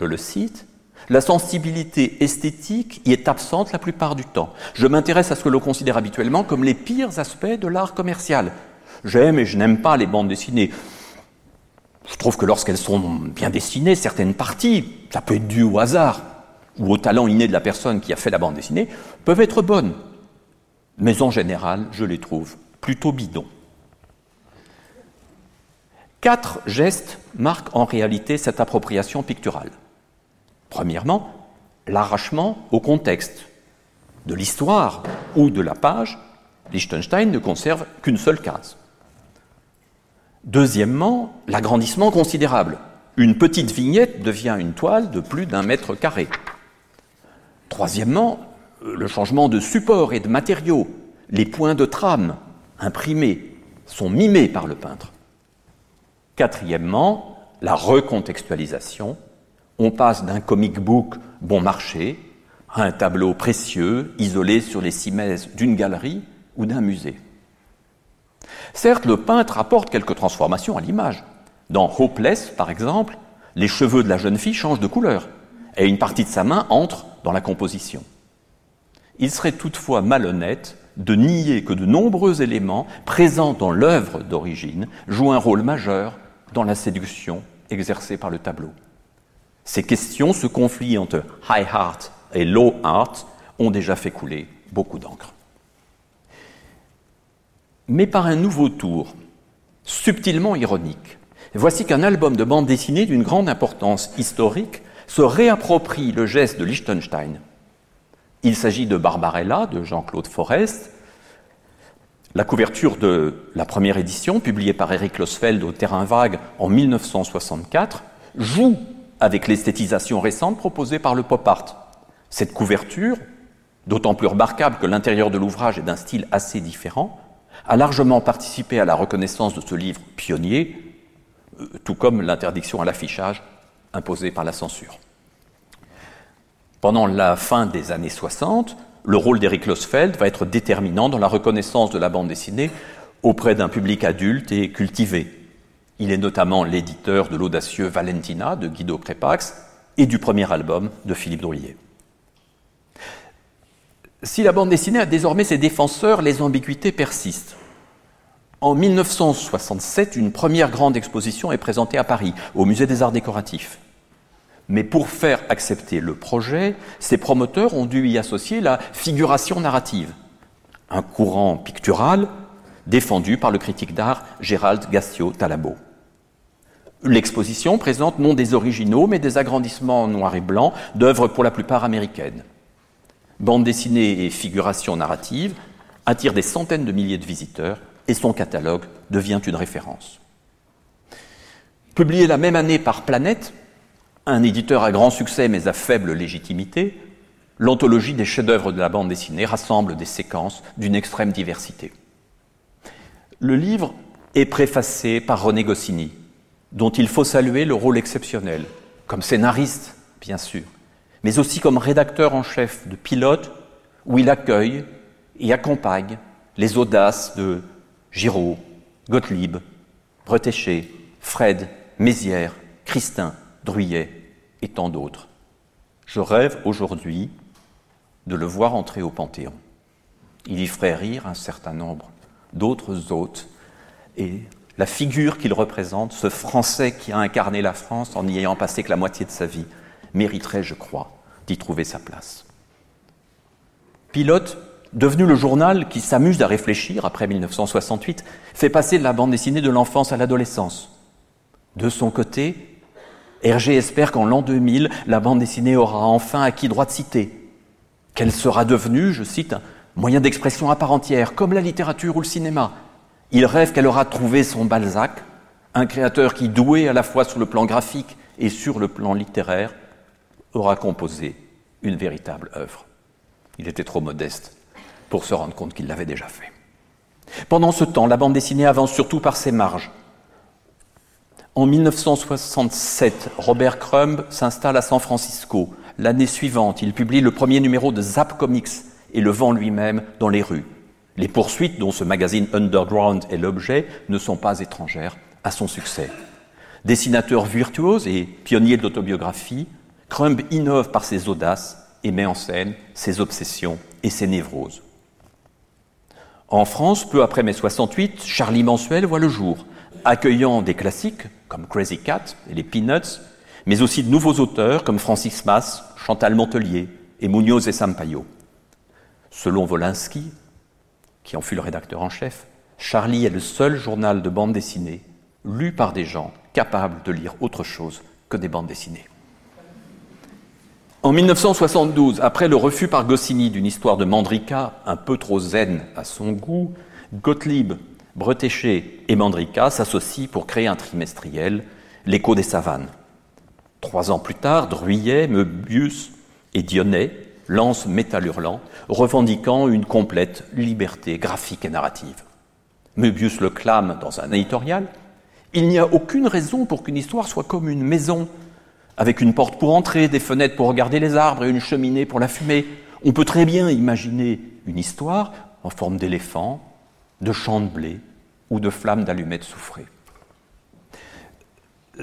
je le cite, la sensibilité esthétique y est absente la plupart du temps. Je m'intéresse à ce que l'on considère habituellement comme les pires aspects de l'art commercial. J'aime et je n'aime pas les bandes dessinées. Je trouve que lorsqu'elles sont bien dessinées, certaines parties, ça peut être dû au hasard ou au talent inné de la personne qui a fait la bande dessinée, peuvent être bonnes. Mais en général, je les trouve plutôt bidons. Quatre gestes marquent en réalité cette appropriation picturale. Premièrement, l'arrachement au contexte de l'histoire ou de la page. Liechtenstein ne conserve qu'une seule case. Deuxièmement, l'agrandissement considérable. Une petite vignette devient une toile de plus d'un mètre carré. Troisièmement, le changement de support et de matériaux. Les points de trame imprimés sont mimés par le peintre. Quatrièmement, la recontextualisation on passe d'un comic book bon marché à un tableau précieux isolé sur les cimaises d'une galerie ou d'un musée. Certes, le peintre apporte quelques transformations à l'image. Dans Hopeless, par exemple, les cheveux de la jeune fille changent de couleur et une partie de sa main entre dans la composition. Il serait toutefois malhonnête de nier que de nombreux éléments présents dans l'œuvre d'origine jouent un rôle majeur dans la séduction exercée par le tableau. Ces questions, ce conflit entre high art et low art, ont déjà fait couler beaucoup d'encre. Mais par un nouveau tour, subtilement ironique, voici qu'un album de bande dessinée d'une grande importance historique se réapproprie le geste de Liechtenstein. Il s'agit de Barbarella de Jean-Claude Forest. La couverture de la première édition, publiée par Eric Losfeld au Terrain Vague en 1964, joue avec l'esthétisation récente proposée par le pop art. Cette couverture, d'autant plus remarquable que l'intérieur de l'ouvrage est d'un style assez différent, a largement participé à la reconnaissance de ce livre pionnier, euh, tout comme l'interdiction à l'affichage imposée par la censure. Pendant la fin des années 60, le rôle d'Eric Losfeld va être déterminant dans la reconnaissance de la bande dessinée auprès d'un public adulte et cultivé. Il est notamment l'éditeur de l'audacieux Valentina de Guido Crépax et du premier album de Philippe Drouillet. Si la bande dessinée a désormais ses défenseurs, les ambiguïtés persistent. En 1967, une première grande exposition est présentée à Paris, au Musée des Arts Décoratifs. Mais pour faire accepter le projet, ses promoteurs ont dû y associer la figuration narrative, un courant pictural défendu par le critique d'art Gérald Gastio Talabo. L'exposition présente non des originaux, mais des agrandissements en noir et blanc d'œuvres pour la plupart américaines. Bande dessinée et figuration narrative attirent des centaines de milliers de visiteurs et son catalogue devient une référence. Publié la même année par Planète, un éditeur à grand succès mais à faible légitimité, l'anthologie des chefs-d'œuvre de la bande dessinée rassemble des séquences d'une extrême diversité. Le livre est préfacé par René Goscinny, dont il faut saluer le rôle exceptionnel, comme scénariste, bien sûr, mais aussi comme rédacteur en chef de Pilote, où il accueille et accompagne les audaces de Giraud, Gottlieb, Bretéché, Fred, Mézières, Christin, Druyet et tant d'autres. Je rêve aujourd'hui de le voir entrer au Panthéon. Il y ferait rire un certain nombre d'autres hôtes. Et la figure qu'il représente, ce Français qui a incarné la France en n'y ayant passé que la moitié de sa vie, mériterait, je crois, d'y trouver sa place. Pilote, devenu le journal qui s'amuse à réfléchir après 1968, fait passer la bande dessinée de l'enfance à l'adolescence. De son côté, Hergé espère qu'en l'an 2000, la bande dessinée aura enfin acquis droit de cité, qu'elle sera devenue, je cite, un moyen d'expression à part entière, comme la littérature ou le cinéma. Il rêve qu'elle aura trouvé son Balzac, un créateur qui, doué à la fois sur le plan graphique et sur le plan littéraire, aura composé une véritable œuvre. Il était trop modeste pour se rendre compte qu'il l'avait déjà fait. Pendant ce temps, la bande dessinée avance surtout par ses marges. En 1967, Robert Crumb s'installe à San Francisco. L'année suivante, il publie le premier numéro de Zap Comics et le vend lui-même dans les rues. Les poursuites dont ce magazine underground est l'objet ne sont pas étrangères à son succès. Dessinateur virtuose et pionnier de l'autobiographie, Crumb innove par ses audaces et met en scène ses obsessions et ses névroses. En France, peu après mai 68, Charlie Mensuel voit le jour, accueillant des classiques comme Crazy Cat et les Peanuts, mais aussi de nouveaux auteurs comme Francis Mass, Chantal Montelier et Munoz et Sampaio. Selon Wolinski, qui en fut le rédacteur en chef, Charlie est le seul journal de bande dessinée lu par des gens capables de lire autre chose que des bandes dessinées. En 1972, après le refus par Goscinny d'une histoire de Mandrika un peu trop zen à son goût, Gottlieb, Bretéché et Mandrika s'associent pour créer un trimestriel, L'écho des savanes. Trois ans plus tard, Druyet, Möbius et Dionnet lancent Métal Hurlant, revendiquant une complète liberté graphique et narrative. Möbius le clame dans un éditorial. Il n'y a aucune raison pour qu'une histoire soit comme une maison avec une porte pour entrer, des fenêtres pour regarder les arbres et une cheminée pour la fumée. On peut très bien imaginer une histoire en forme d'éléphant, de champ de blé ou de flammes d'allumettes soufrées.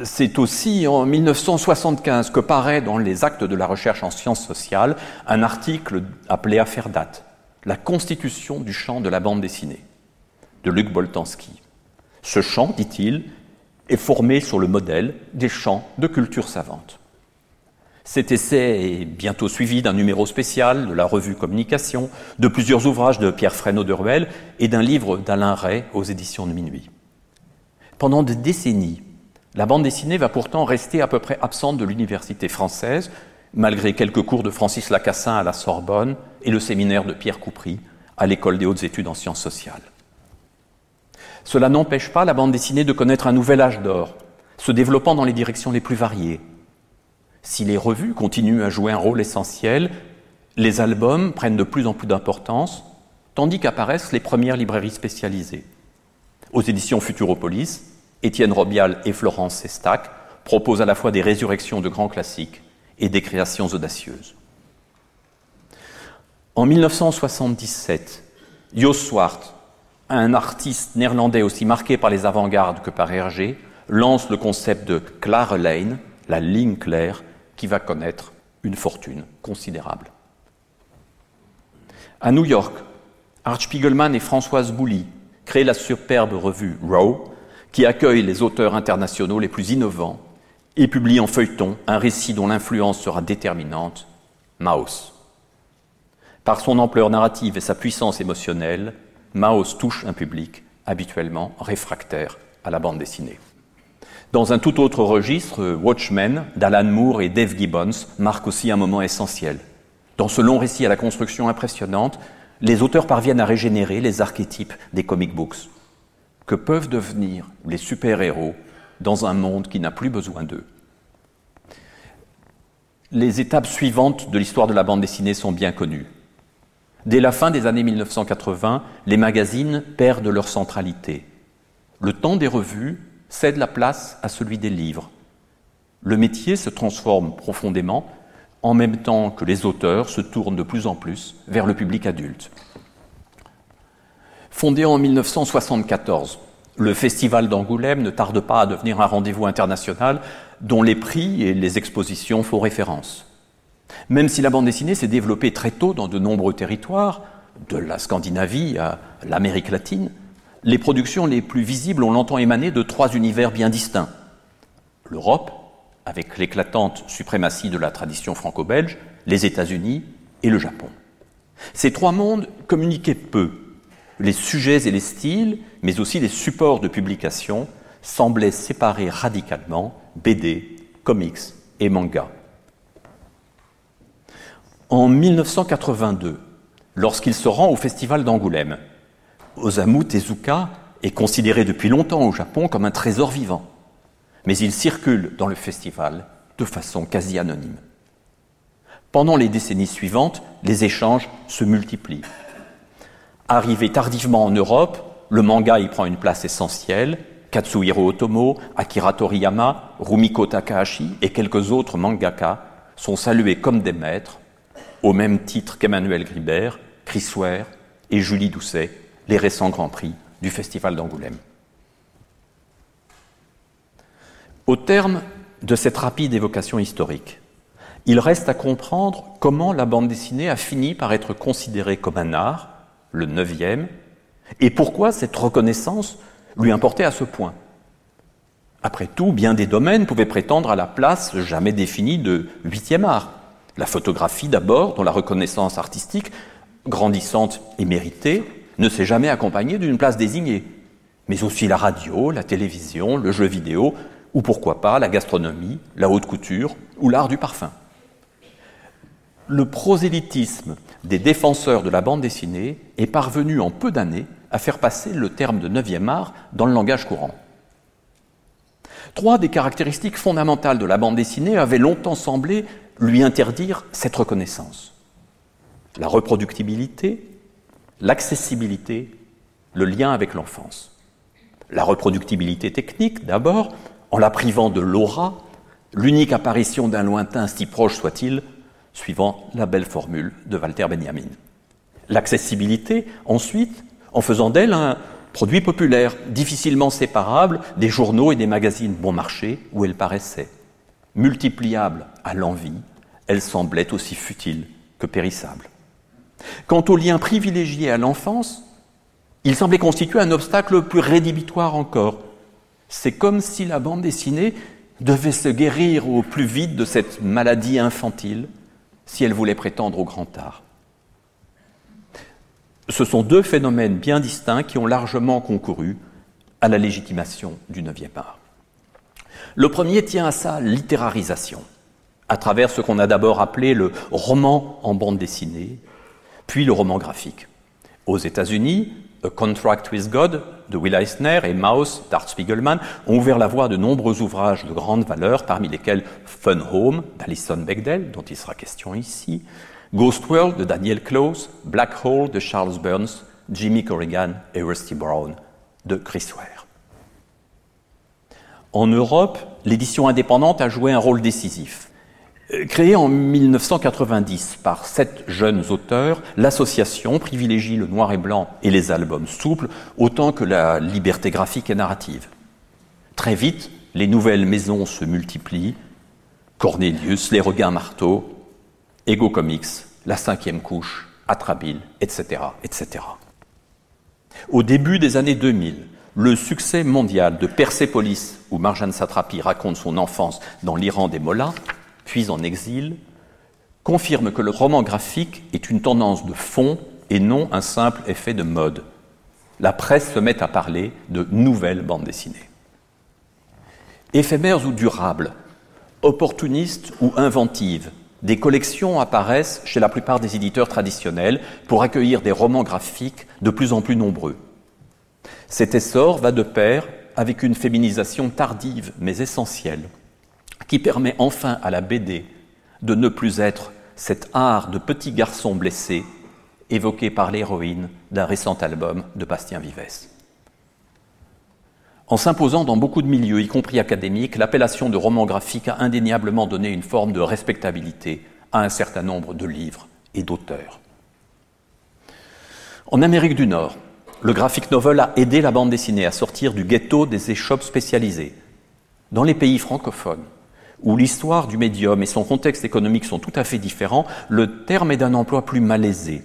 C'est aussi en 1975 que paraît dans les actes de la recherche en sciences sociales un article appelé Affaire date, la constitution du champ de la bande dessinée, de Luc Boltanski. Ce champ, dit-il, est formé sur le modèle des champs de culture savante. Cet essai est bientôt suivi d'un numéro spécial de la revue Communication, de plusieurs ouvrages de Pierre Fresneau de Ruel et d'un livre d'Alain Ray aux éditions de Minuit. Pendant des décennies, la bande dessinée va pourtant rester à peu près absente de l'université française, malgré quelques cours de Francis Lacassin à la Sorbonne et le séminaire de Pierre Coupry à l'école des hautes études en sciences sociales. Cela n'empêche pas la bande dessinée de connaître un nouvel âge d'or, se développant dans les directions les plus variées. Si les revues continuent à jouer un rôle essentiel, les albums prennent de plus en plus d'importance, tandis qu'apparaissent les premières librairies spécialisées. Aux éditions Futuropolis, Étienne Robial et Florence Sestac proposent à la fois des résurrections de grands classiques et des créations audacieuses. En 1977, Jos Swart un artiste néerlandais aussi marqué par les avant-gardes que par Hergé lance le concept de Klare Lane, la ligne claire, qui va connaître une fortune considérable. À New York, Art Spiegelman et Françoise Bouly créent la superbe revue Row, qui accueille les auteurs internationaux les plus innovants et publie en feuilleton un récit dont l'influence sera déterminante, Maus. Par son ampleur narrative et sa puissance émotionnelle, Maus touche un public habituellement réfractaire à la bande dessinée. Dans un tout autre registre, Watchmen d'Alan Moore et Dave Gibbons marque aussi un moment essentiel. Dans ce long récit à la construction impressionnante, les auteurs parviennent à régénérer les archétypes des comic books. Que peuvent devenir les super-héros dans un monde qui n'a plus besoin d'eux Les étapes suivantes de l'histoire de la bande dessinée sont bien connues. Dès la fin des années 1980, les magazines perdent leur centralité. Le temps des revues cède la place à celui des livres. Le métier se transforme profondément en même temps que les auteurs se tournent de plus en plus vers le public adulte. Fondé en 1974, le Festival d'Angoulême ne tarde pas à devenir un rendez-vous international dont les prix et les expositions font référence. Même si la bande dessinée s'est développée très tôt dans de nombreux territoires, de la Scandinavie à l'Amérique latine, les productions les plus visibles ont longtemps émané de trois univers bien distincts. L'Europe, avec l'éclatante suprématie de la tradition franco-belge, les États-Unis et le Japon. Ces trois mondes communiquaient peu. Les sujets et les styles, mais aussi les supports de publication, semblaient séparer radicalement BD, comics et manga. En 1982, lorsqu'il se rend au Festival d'Angoulême, Osamu Tezuka est considéré depuis longtemps au Japon comme un trésor vivant, mais il circule dans le festival de façon quasi anonyme. Pendant les décennies suivantes, les échanges se multiplient. Arrivé tardivement en Europe, le manga y prend une place essentielle. Katsuhiro Otomo, Akira Toriyama, Rumiko Takahashi et quelques autres mangaka sont salués comme des maîtres, au même titre qu'Emmanuel Gribert, Chris Ware et Julie Doucet, les récents Grands Prix du Festival d'Angoulême. Au terme de cette rapide évocation historique, il reste à comprendre comment la bande dessinée a fini par être considérée comme un art, le neuvième, et pourquoi cette reconnaissance lui importait à ce point? Après tout, bien des domaines pouvaient prétendre à la place jamais définie de huitième art. La photographie d'abord, dont la reconnaissance artistique, grandissante et méritée, ne s'est jamais accompagnée d'une place désignée, mais aussi la radio, la télévision, le jeu vidéo, ou pourquoi pas la gastronomie, la haute couture ou l'art du parfum le prosélytisme des défenseur de la bande dessinée est parvenu en peu d'années à faire passer le terme de neuvième art dans le langage courant. Trois des caractéristiques fondamentales de la bande dessinée avaient longtemps semblé lui interdire cette reconnaissance. La reproductibilité, l'accessibilité, le lien avec l'enfance. La reproductibilité technique, d'abord, en la privant de l'aura, l'unique apparition d'un lointain si proche soit-il suivant la belle formule de Walter Benjamin. L'accessibilité, ensuite, en faisant d'elle un produit populaire, difficilement séparable des journaux et des magazines bon marché où elle paraissait. Multipliable à l'envie, elle semblait aussi futile que périssable. Quant au lien privilégié à l'enfance, il semblait constituer un obstacle plus rédhibitoire encore. C'est comme si la bande dessinée devait se guérir au plus vite de cette maladie infantile si elle voulait prétendre au grand art. Ce sont deux phénomènes bien distincts qui ont largement concouru à la légitimation du neuvième art. Le premier tient à sa littérarisation, à travers ce qu'on a d'abord appelé le roman en bande dessinée, puis le roman graphique. Aux États-Unis, A Contract with God de Will Eisner et Mouse d'Art Spiegelman ont ouvert la voie de nombreux ouvrages de grande valeur, parmi lesquels Fun Home d'Alison Bechdel, dont il sera question ici, Ghost World de Daniel Close, Black Hole de Charles Burns, Jimmy Corrigan et Rusty Brown de Chris Ware. En Europe, l'édition indépendante a joué un rôle décisif. Créée en 1990 par sept jeunes auteurs, l'association privilégie le noir et blanc et les albums souples autant que la liberté graphique et narrative. Très vite, les nouvelles maisons se multiplient. Cornelius, Les Regains Marteau, Ego Comics, La Cinquième Couche, Atrabile, etc., etc. Au début des années 2000, le succès mondial de Persepolis, où Marjane Satrapi raconte son enfance dans l'Iran des Mollahs, puis en exil, confirme que le roman graphique est une tendance de fond et non un simple effet de mode. La presse se met à parler de nouvelles bandes dessinées. Éphémères ou durables, opportunistes ou inventives, des collections apparaissent chez la plupart des éditeurs traditionnels pour accueillir des romans graphiques de plus en plus nombreux. Cet essor va de pair avec une féminisation tardive mais essentielle qui permet enfin à la BD de ne plus être cet art de petit garçon blessé évoqué par l'héroïne d'un récent album de Bastien Vives. En s'imposant dans beaucoup de milieux, y compris académiques, l'appellation de roman graphique a indéniablement donné une forme de respectabilité à un certain nombre de livres et d'auteurs. En Amérique du Nord, le graphic novel a aidé la bande dessinée à sortir du ghetto des échoppes spécialisées. Dans les pays francophones, où l'histoire du médium et son contexte économique sont tout à fait différents, le terme est d'un emploi plus malaisé.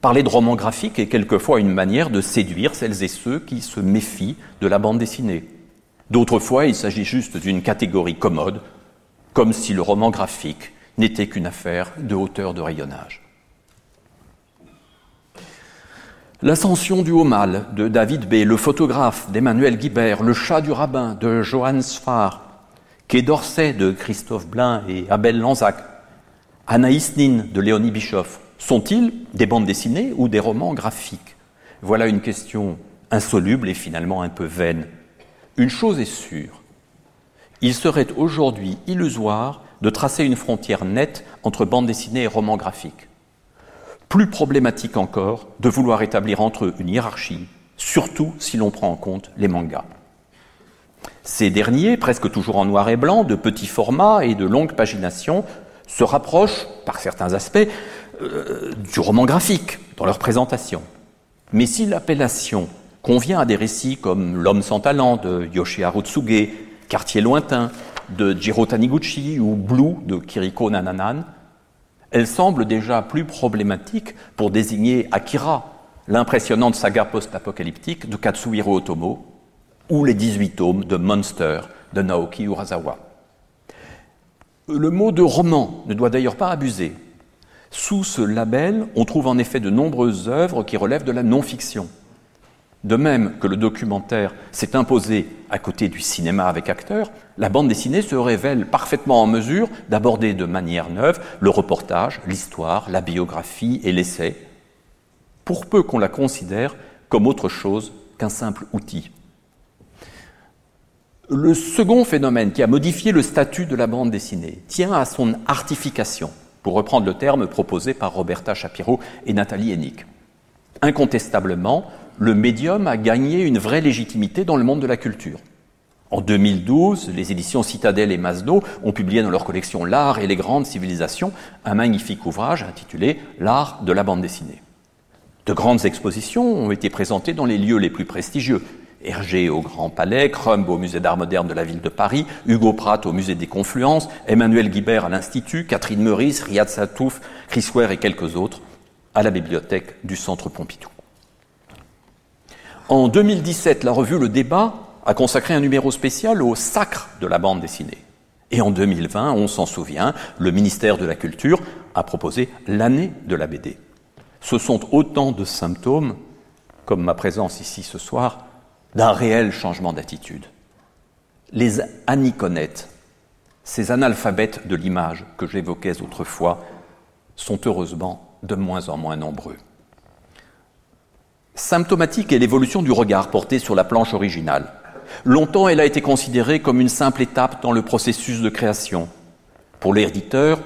Parler de roman graphique est quelquefois une manière de séduire celles et ceux qui se méfient de la bande dessinée. D'autres fois, il s'agit juste d'une catégorie commode, comme si le roman graphique n'était qu'une affaire de hauteur de rayonnage. L'ascension du haut mal de David B., le photographe d'Emmanuel Guibert, le chat du rabbin de Johannes Sfar, Quai d'Orsay de Christophe Blain et Abel Lanzac, Anaïs Nin de Léonie Bischoff, sont-ils des bandes dessinées ou des romans graphiques? Voilà une question insoluble et finalement un peu vaine. Une chose est sûre, il serait aujourd'hui illusoire de tracer une frontière nette entre bande dessinée et roman graphique plus problématique encore de vouloir établir entre eux une hiérarchie, surtout si l'on prend en compte les mangas. Ces derniers, presque toujours en noir et blanc, de petits formats et de longues paginations, se rapprochent, par certains aspects, euh, du roman graphique dans leur présentation. Mais si l'appellation convient à des récits comme L'homme sans talent de Yoshiharu Tsuge, Quartier lointain de Jiro Taniguchi ou Blue de Kiriko Nananan, elle semble déjà plus problématique pour désigner Akira, l'impressionnante saga post-apocalyptique de Katsuhiro Otomo, ou les 18 tomes de Monster de Naoki Urasawa. Le mot de roman ne doit d'ailleurs pas abuser. Sous ce label, on trouve en effet de nombreuses œuvres qui relèvent de la non-fiction. De même que le documentaire s'est imposé à côté du cinéma avec acteurs, la bande dessinée se révèle parfaitement en mesure d'aborder de manière neuve le reportage, l'histoire, la biographie et l'essai, pour peu qu'on la considère comme autre chose qu'un simple outil. Le second phénomène qui a modifié le statut de la bande dessinée tient à son artification, pour reprendre le terme proposé par Roberta Shapiro et Nathalie Hennig. Incontestablement, le médium a gagné une vraie légitimité dans le monde de la culture. En 2012, les éditions Citadel et Masno ont publié dans leur collection L'art et les grandes civilisations un magnifique ouvrage intitulé L'art de la bande dessinée. De grandes expositions ont été présentées dans les lieux les plus prestigieux. Hergé au Grand Palais, Crumb au Musée d'Art moderne de la ville de Paris, Hugo Pratt au Musée des Confluences, Emmanuel Guibert à l'Institut, Catherine Meurice, Riyad Satouf, Chris Ware et quelques autres à la bibliothèque du Centre Pompidou. En 2017, la revue Le Débat a consacré un numéro spécial au sacre de la bande dessinée. Et en 2020, on s'en souvient, le ministère de la Culture a proposé l'année de la BD. Ce sont autant de symptômes, comme ma présence ici ce soir, d'un réel changement d'attitude. Les aniconettes, ces analphabètes de l'image que j'évoquais autrefois, sont heureusement de moins en moins nombreux. Symptomatique est l'évolution du regard porté sur la planche originale. Longtemps, elle a été considérée comme une simple étape dans le processus de création. Pour l'éditeur,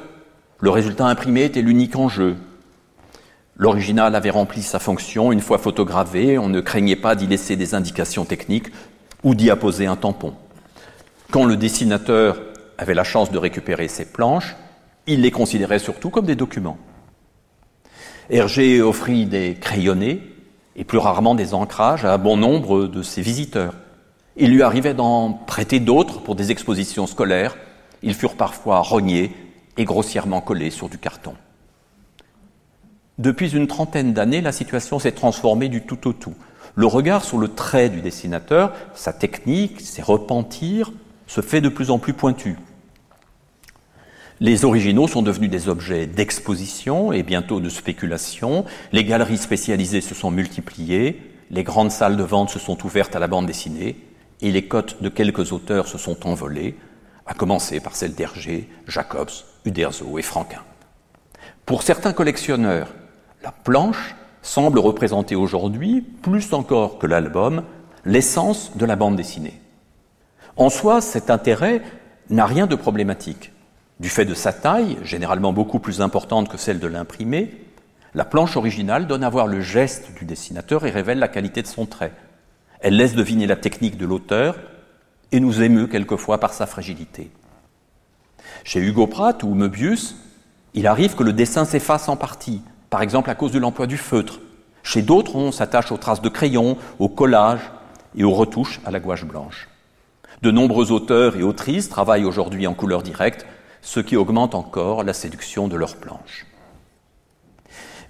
le résultat imprimé était l'unique enjeu. L'original avait rempli sa fonction une fois photogravé, on ne craignait pas d'y laisser des indications techniques ou d'y apposer un tampon. Quand le dessinateur avait la chance de récupérer ses planches, il les considérait surtout comme des documents. Hergé offrit des crayonnés, et plus rarement des ancrages à bon nombre de ses visiteurs. Il lui arrivait d'en prêter d'autres pour des expositions scolaires. Ils furent parfois rognés et grossièrement collés sur du carton. Depuis une trentaine d'années, la situation s'est transformée du tout au tout. Le regard sur le trait du dessinateur, sa technique, ses repentirs, se fait de plus en plus pointu. Les originaux sont devenus des objets d'exposition et bientôt de spéculation. Les galeries spécialisées se sont multipliées. Les grandes salles de vente se sont ouvertes à la bande dessinée. Et les cotes de quelques auteurs se sont envolées, à commencer par celles d'Hergé, Jacobs, Uderzo et Franquin. Pour certains collectionneurs, la planche semble représenter aujourd'hui, plus encore que l'album, l'essence de la bande dessinée. En soi, cet intérêt n'a rien de problématique. Du fait de sa taille, généralement beaucoup plus importante que celle de l'imprimé, la planche originale donne à voir le geste du dessinateur et révèle la qualité de son trait. Elle laisse deviner la technique de l'auteur et nous émeut quelquefois par sa fragilité. Chez Hugo Pratt ou Möbius, il arrive que le dessin s'efface en partie, par exemple à cause de l'emploi du feutre. Chez d'autres, on s'attache aux traces de crayon, au collage et aux retouches à la gouache blanche. De nombreux auteurs et autrices travaillent aujourd'hui en couleur directe ce qui augmente encore la séduction de leurs planches.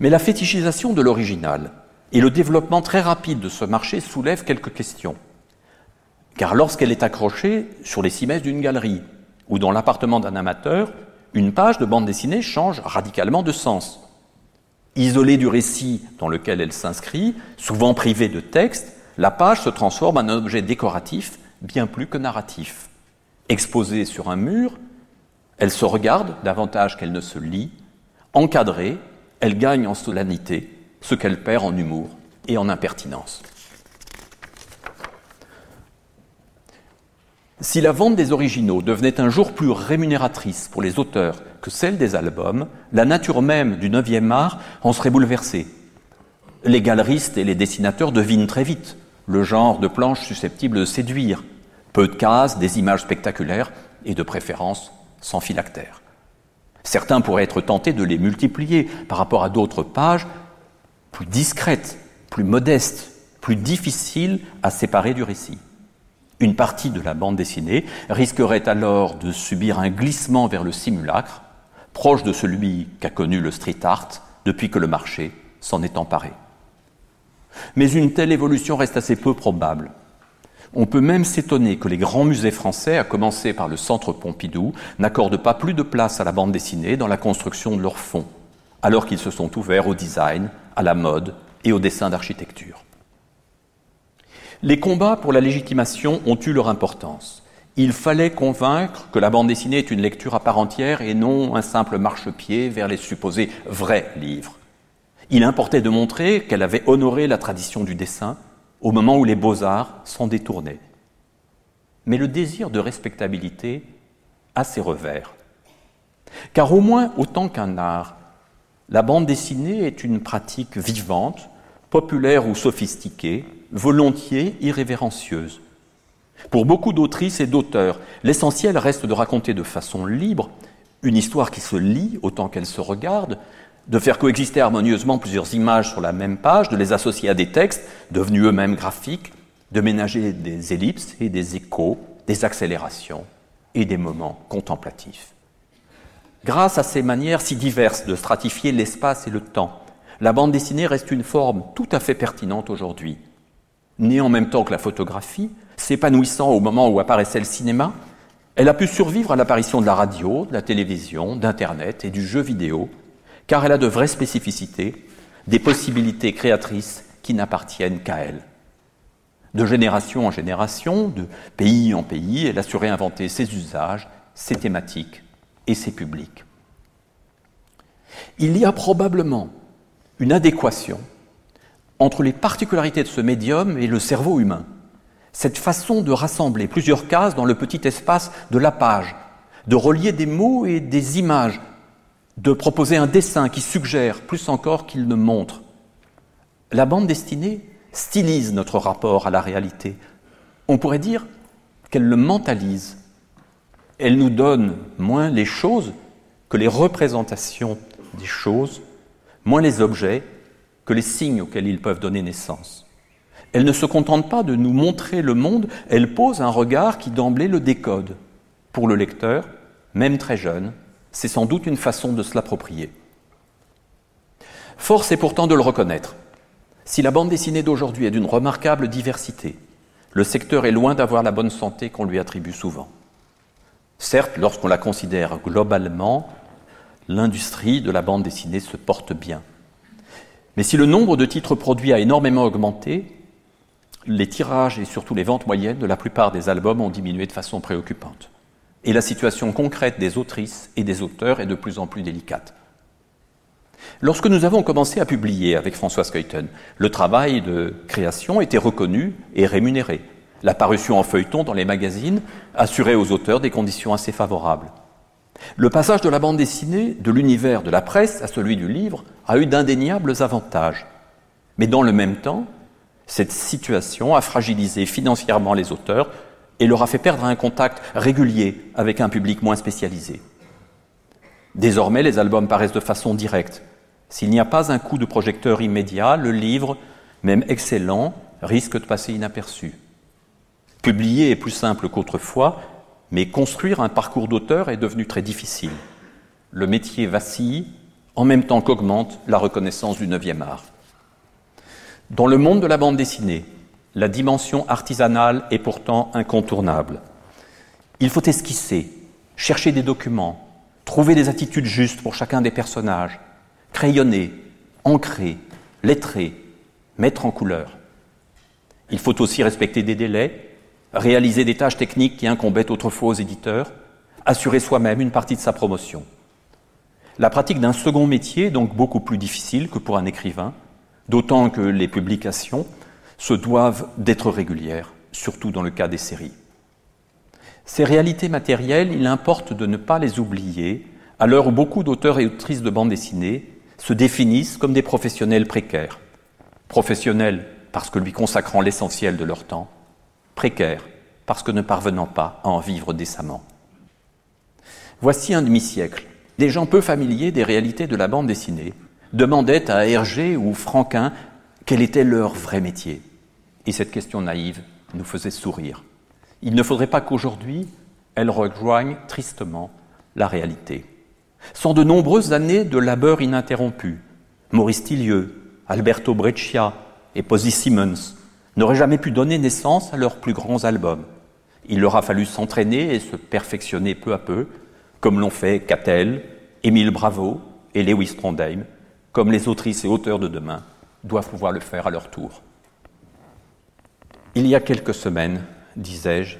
Mais la fétichisation de l'original et le développement très rapide de ce marché soulèvent quelques questions. Car lorsqu'elle est accrochée sur les cimaises d'une galerie ou dans l'appartement d'un amateur, une page de bande dessinée change radicalement de sens. Isolée du récit dans lequel elle s'inscrit, souvent privée de texte, la page se transforme en un objet décoratif bien plus que narratif. Exposée sur un mur, elle se regarde davantage qu'elle ne se lit. Encadrée, elle gagne en solennité ce qu'elle perd en humour et en impertinence. Si la vente des originaux devenait un jour plus rémunératrice pour les auteurs que celle des albums, la nature même du neuvième art en serait bouleversée. Les galeristes et les dessinateurs devinent très vite le genre de planche susceptible de séduire. Peu de cases, des images spectaculaires et de préférence sans phylactère. Certains pourraient être tentés de les multiplier par rapport à d'autres pages plus discrètes, plus modestes, plus difficiles à séparer du récit. Une partie de la bande dessinée risquerait alors de subir un glissement vers le simulacre, proche de celui qu'a connu le street art depuis que le marché s'en est emparé. Mais une telle évolution reste assez peu probable. On peut même s'étonner que les grands musées français, à commencer par le Centre Pompidou, n'accordent pas plus de place à la bande dessinée dans la construction de leurs fonds, alors qu'ils se sont ouverts au design, à la mode et au dessin d'architecture. Les combats pour la légitimation ont eu leur importance. Il fallait convaincre que la bande dessinée est une lecture à part entière et non un simple marchepied vers les supposés vrais livres. Il importait de montrer qu'elle avait honoré la tradition du dessin au moment où les beaux-arts s'en détournaient. Mais le désir de respectabilité a ses revers. Car au moins autant qu'un art, la bande dessinée est une pratique vivante, populaire ou sophistiquée, volontiers irrévérencieuse. Pour beaucoup d'autrices et d'auteurs, l'essentiel reste de raconter de façon libre une histoire qui se lit autant qu'elle se regarde, de faire coexister harmonieusement plusieurs images sur la même page, de les associer à des textes devenus eux-mêmes graphiques, de ménager des ellipses et des échos, des accélérations et des moments contemplatifs. Grâce à ces manières si diverses de stratifier l'espace et le temps, la bande dessinée reste une forme tout à fait pertinente aujourd'hui. Née en même temps que la photographie, s'épanouissant au moment où apparaissait le cinéma, elle a pu survivre à l'apparition de la radio, de la télévision, d'Internet et du jeu vidéo, car elle a de vraies spécificités, des possibilités créatrices qui n'appartiennent qu'à elle. De génération en génération, de pays en pays, elle a su réinventer ses usages, ses thématiques et ses publics. Il y a probablement une adéquation entre les particularités de ce médium et le cerveau humain. Cette façon de rassembler plusieurs cases dans le petit espace de la page, de relier des mots et des images de proposer un dessin qui suggère plus encore qu'il ne montre. La bande dessinée stylise notre rapport à la réalité. On pourrait dire qu'elle le mentalise. Elle nous donne moins les choses que les représentations des choses, moins les objets que les signes auxquels ils peuvent donner naissance. Elle ne se contente pas de nous montrer le monde, elle pose un regard qui d'emblée le décode. Pour le lecteur, même très jeune, c'est sans doute une façon de se l'approprier. Force est pourtant de le reconnaître. Si la bande dessinée d'aujourd'hui est d'une remarquable diversité, le secteur est loin d'avoir la bonne santé qu'on lui attribue souvent. Certes, lorsqu'on la considère globalement, l'industrie de la bande dessinée se porte bien. Mais si le nombre de titres produits a énormément augmenté, les tirages et surtout les ventes moyennes de la plupart des albums ont diminué de façon préoccupante et la situation concrète des autrices et des auteurs est de plus en plus délicate. Lorsque nous avons commencé à publier avec François Skeuten, le travail de création était reconnu et rémunéré. La parution en feuilleton dans les magazines assurait aux auteurs des conditions assez favorables. Le passage de la bande dessinée de l'univers de la presse à celui du livre a eu d'indéniables avantages. Mais dans le même temps, cette situation a fragilisé financièrement les auteurs et leur a fait perdre un contact régulier avec un public moins spécialisé. Désormais, les albums paraissent de façon directe. S'il n'y a pas un coup de projecteur immédiat, le livre, même excellent, risque de passer inaperçu. Publier est plus simple qu'autrefois, mais construire un parcours d'auteur est devenu très difficile. Le métier vacille en même temps qu'augmente la reconnaissance du neuvième art. Dans le monde de la bande dessinée, la dimension artisanale est pourtant incontournable. Il faut esquisser, chercher des documents, trouver des attitudes justes pour chacun des personnages, crayonner, ancrer, lettrer, mettre en couleur. Il faut aussi respecter des délais, réaliser des tâches techniques qui incombaient autrefois aux éditeurs, assurer soi-même une partie de sa promotion. La pratique d'un second métier est donc beaucoup plus difficile que pour un écrivain, d'autant que les publications se doivent d'être régulières, surtout dans le cas des séries. Ces réalités matérielles, il importe de ne pas les oublier à l'heure où beaucoup d'auteurs et autrices de bande dessinée se définissent comme des professionnels précaires. Professionnels parce que lui consacrant l'essentiel de leur temps, précaires parce que ne parvenant pas à en vivre décemment. Voici un demi-siècle. Des gens peu familiers des réalités de la bande dessinée demandaient à Hergé ou Franquin quel était leur vrai métier. Et cette question naïve nous faisait sourire. Il ne faudrait pas qu'aujourd'hui, elle rejoigne tristement la réalité. Sans de nombreuses années de labeur ininterrompu, Maurice Tillieu, Alberto Breccia et Posy Simmons n'auraient jamais pu donner naissance à leurs plus grands albums. Il leur a fallu s'entraîner et se perfectionner peu à peu, comme l'ont fait Cattell, Émile Bravo et Lewis Trondheim, comme les autrices et auteurs de demain doivent pouvoir le faire à leur tour. Il y a quelques semaines, disais-je,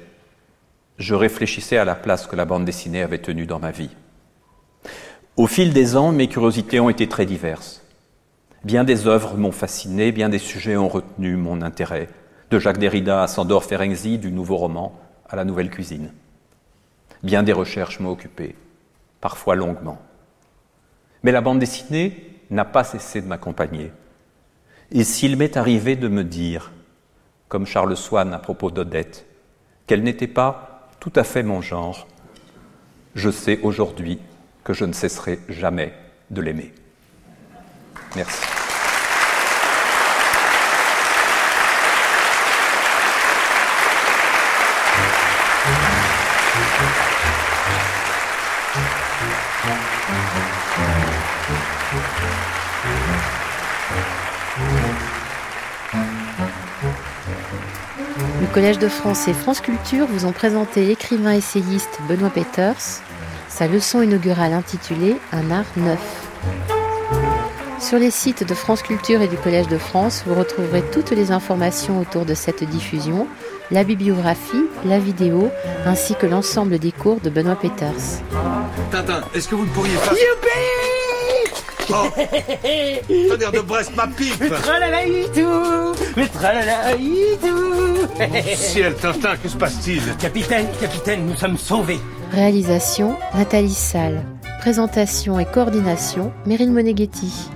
je réfléchissais à la place que la bande dessinée avait tenue dans ma vie. Au fil des ans, mes curiosités ont été très diverses. Bien des œuvres m'ont fasciné, bien des sujets ont retenu mon intérêt, de Jacques Derrida à Sandor Ferenczi, du nouveau roman à la nouvelle cuisine. Bien des recherches m'ont occupé, parfois longuement. Mais la bande dessinée n'a pas cessé de m'accompagner. Et s'il m'est arrivé de me dire, comme Charles Swann à propos d'Odette, qu'elle n'était pas tout à fait mon genre, je sais aujourd'hui que je ne cesserai jamais de l'aimer. Merci. Le Collège de France et France Culture vous ont présenté l'écrivain essayiste Benoît Peters, sa leçon inaugurale intitulée Un art neuf. Sur les sites de France Culture et du Collège de France, vous retrouverez toutes les informations autour de cette diffusion, la bibliographie, la vidéo, ainsi que l'ensemble des cours de Benoît Peters. Tintin, est-ce que vous ne pourriez pas... Oh Tonnerre de Brest, ma pipe Ciel, Tintin, que se passe-t-il? Capitaine, capitaine, nous sommes sauvés. Réalisation Nathalie Salle. Présentation et coordination Meryl Moneghetti.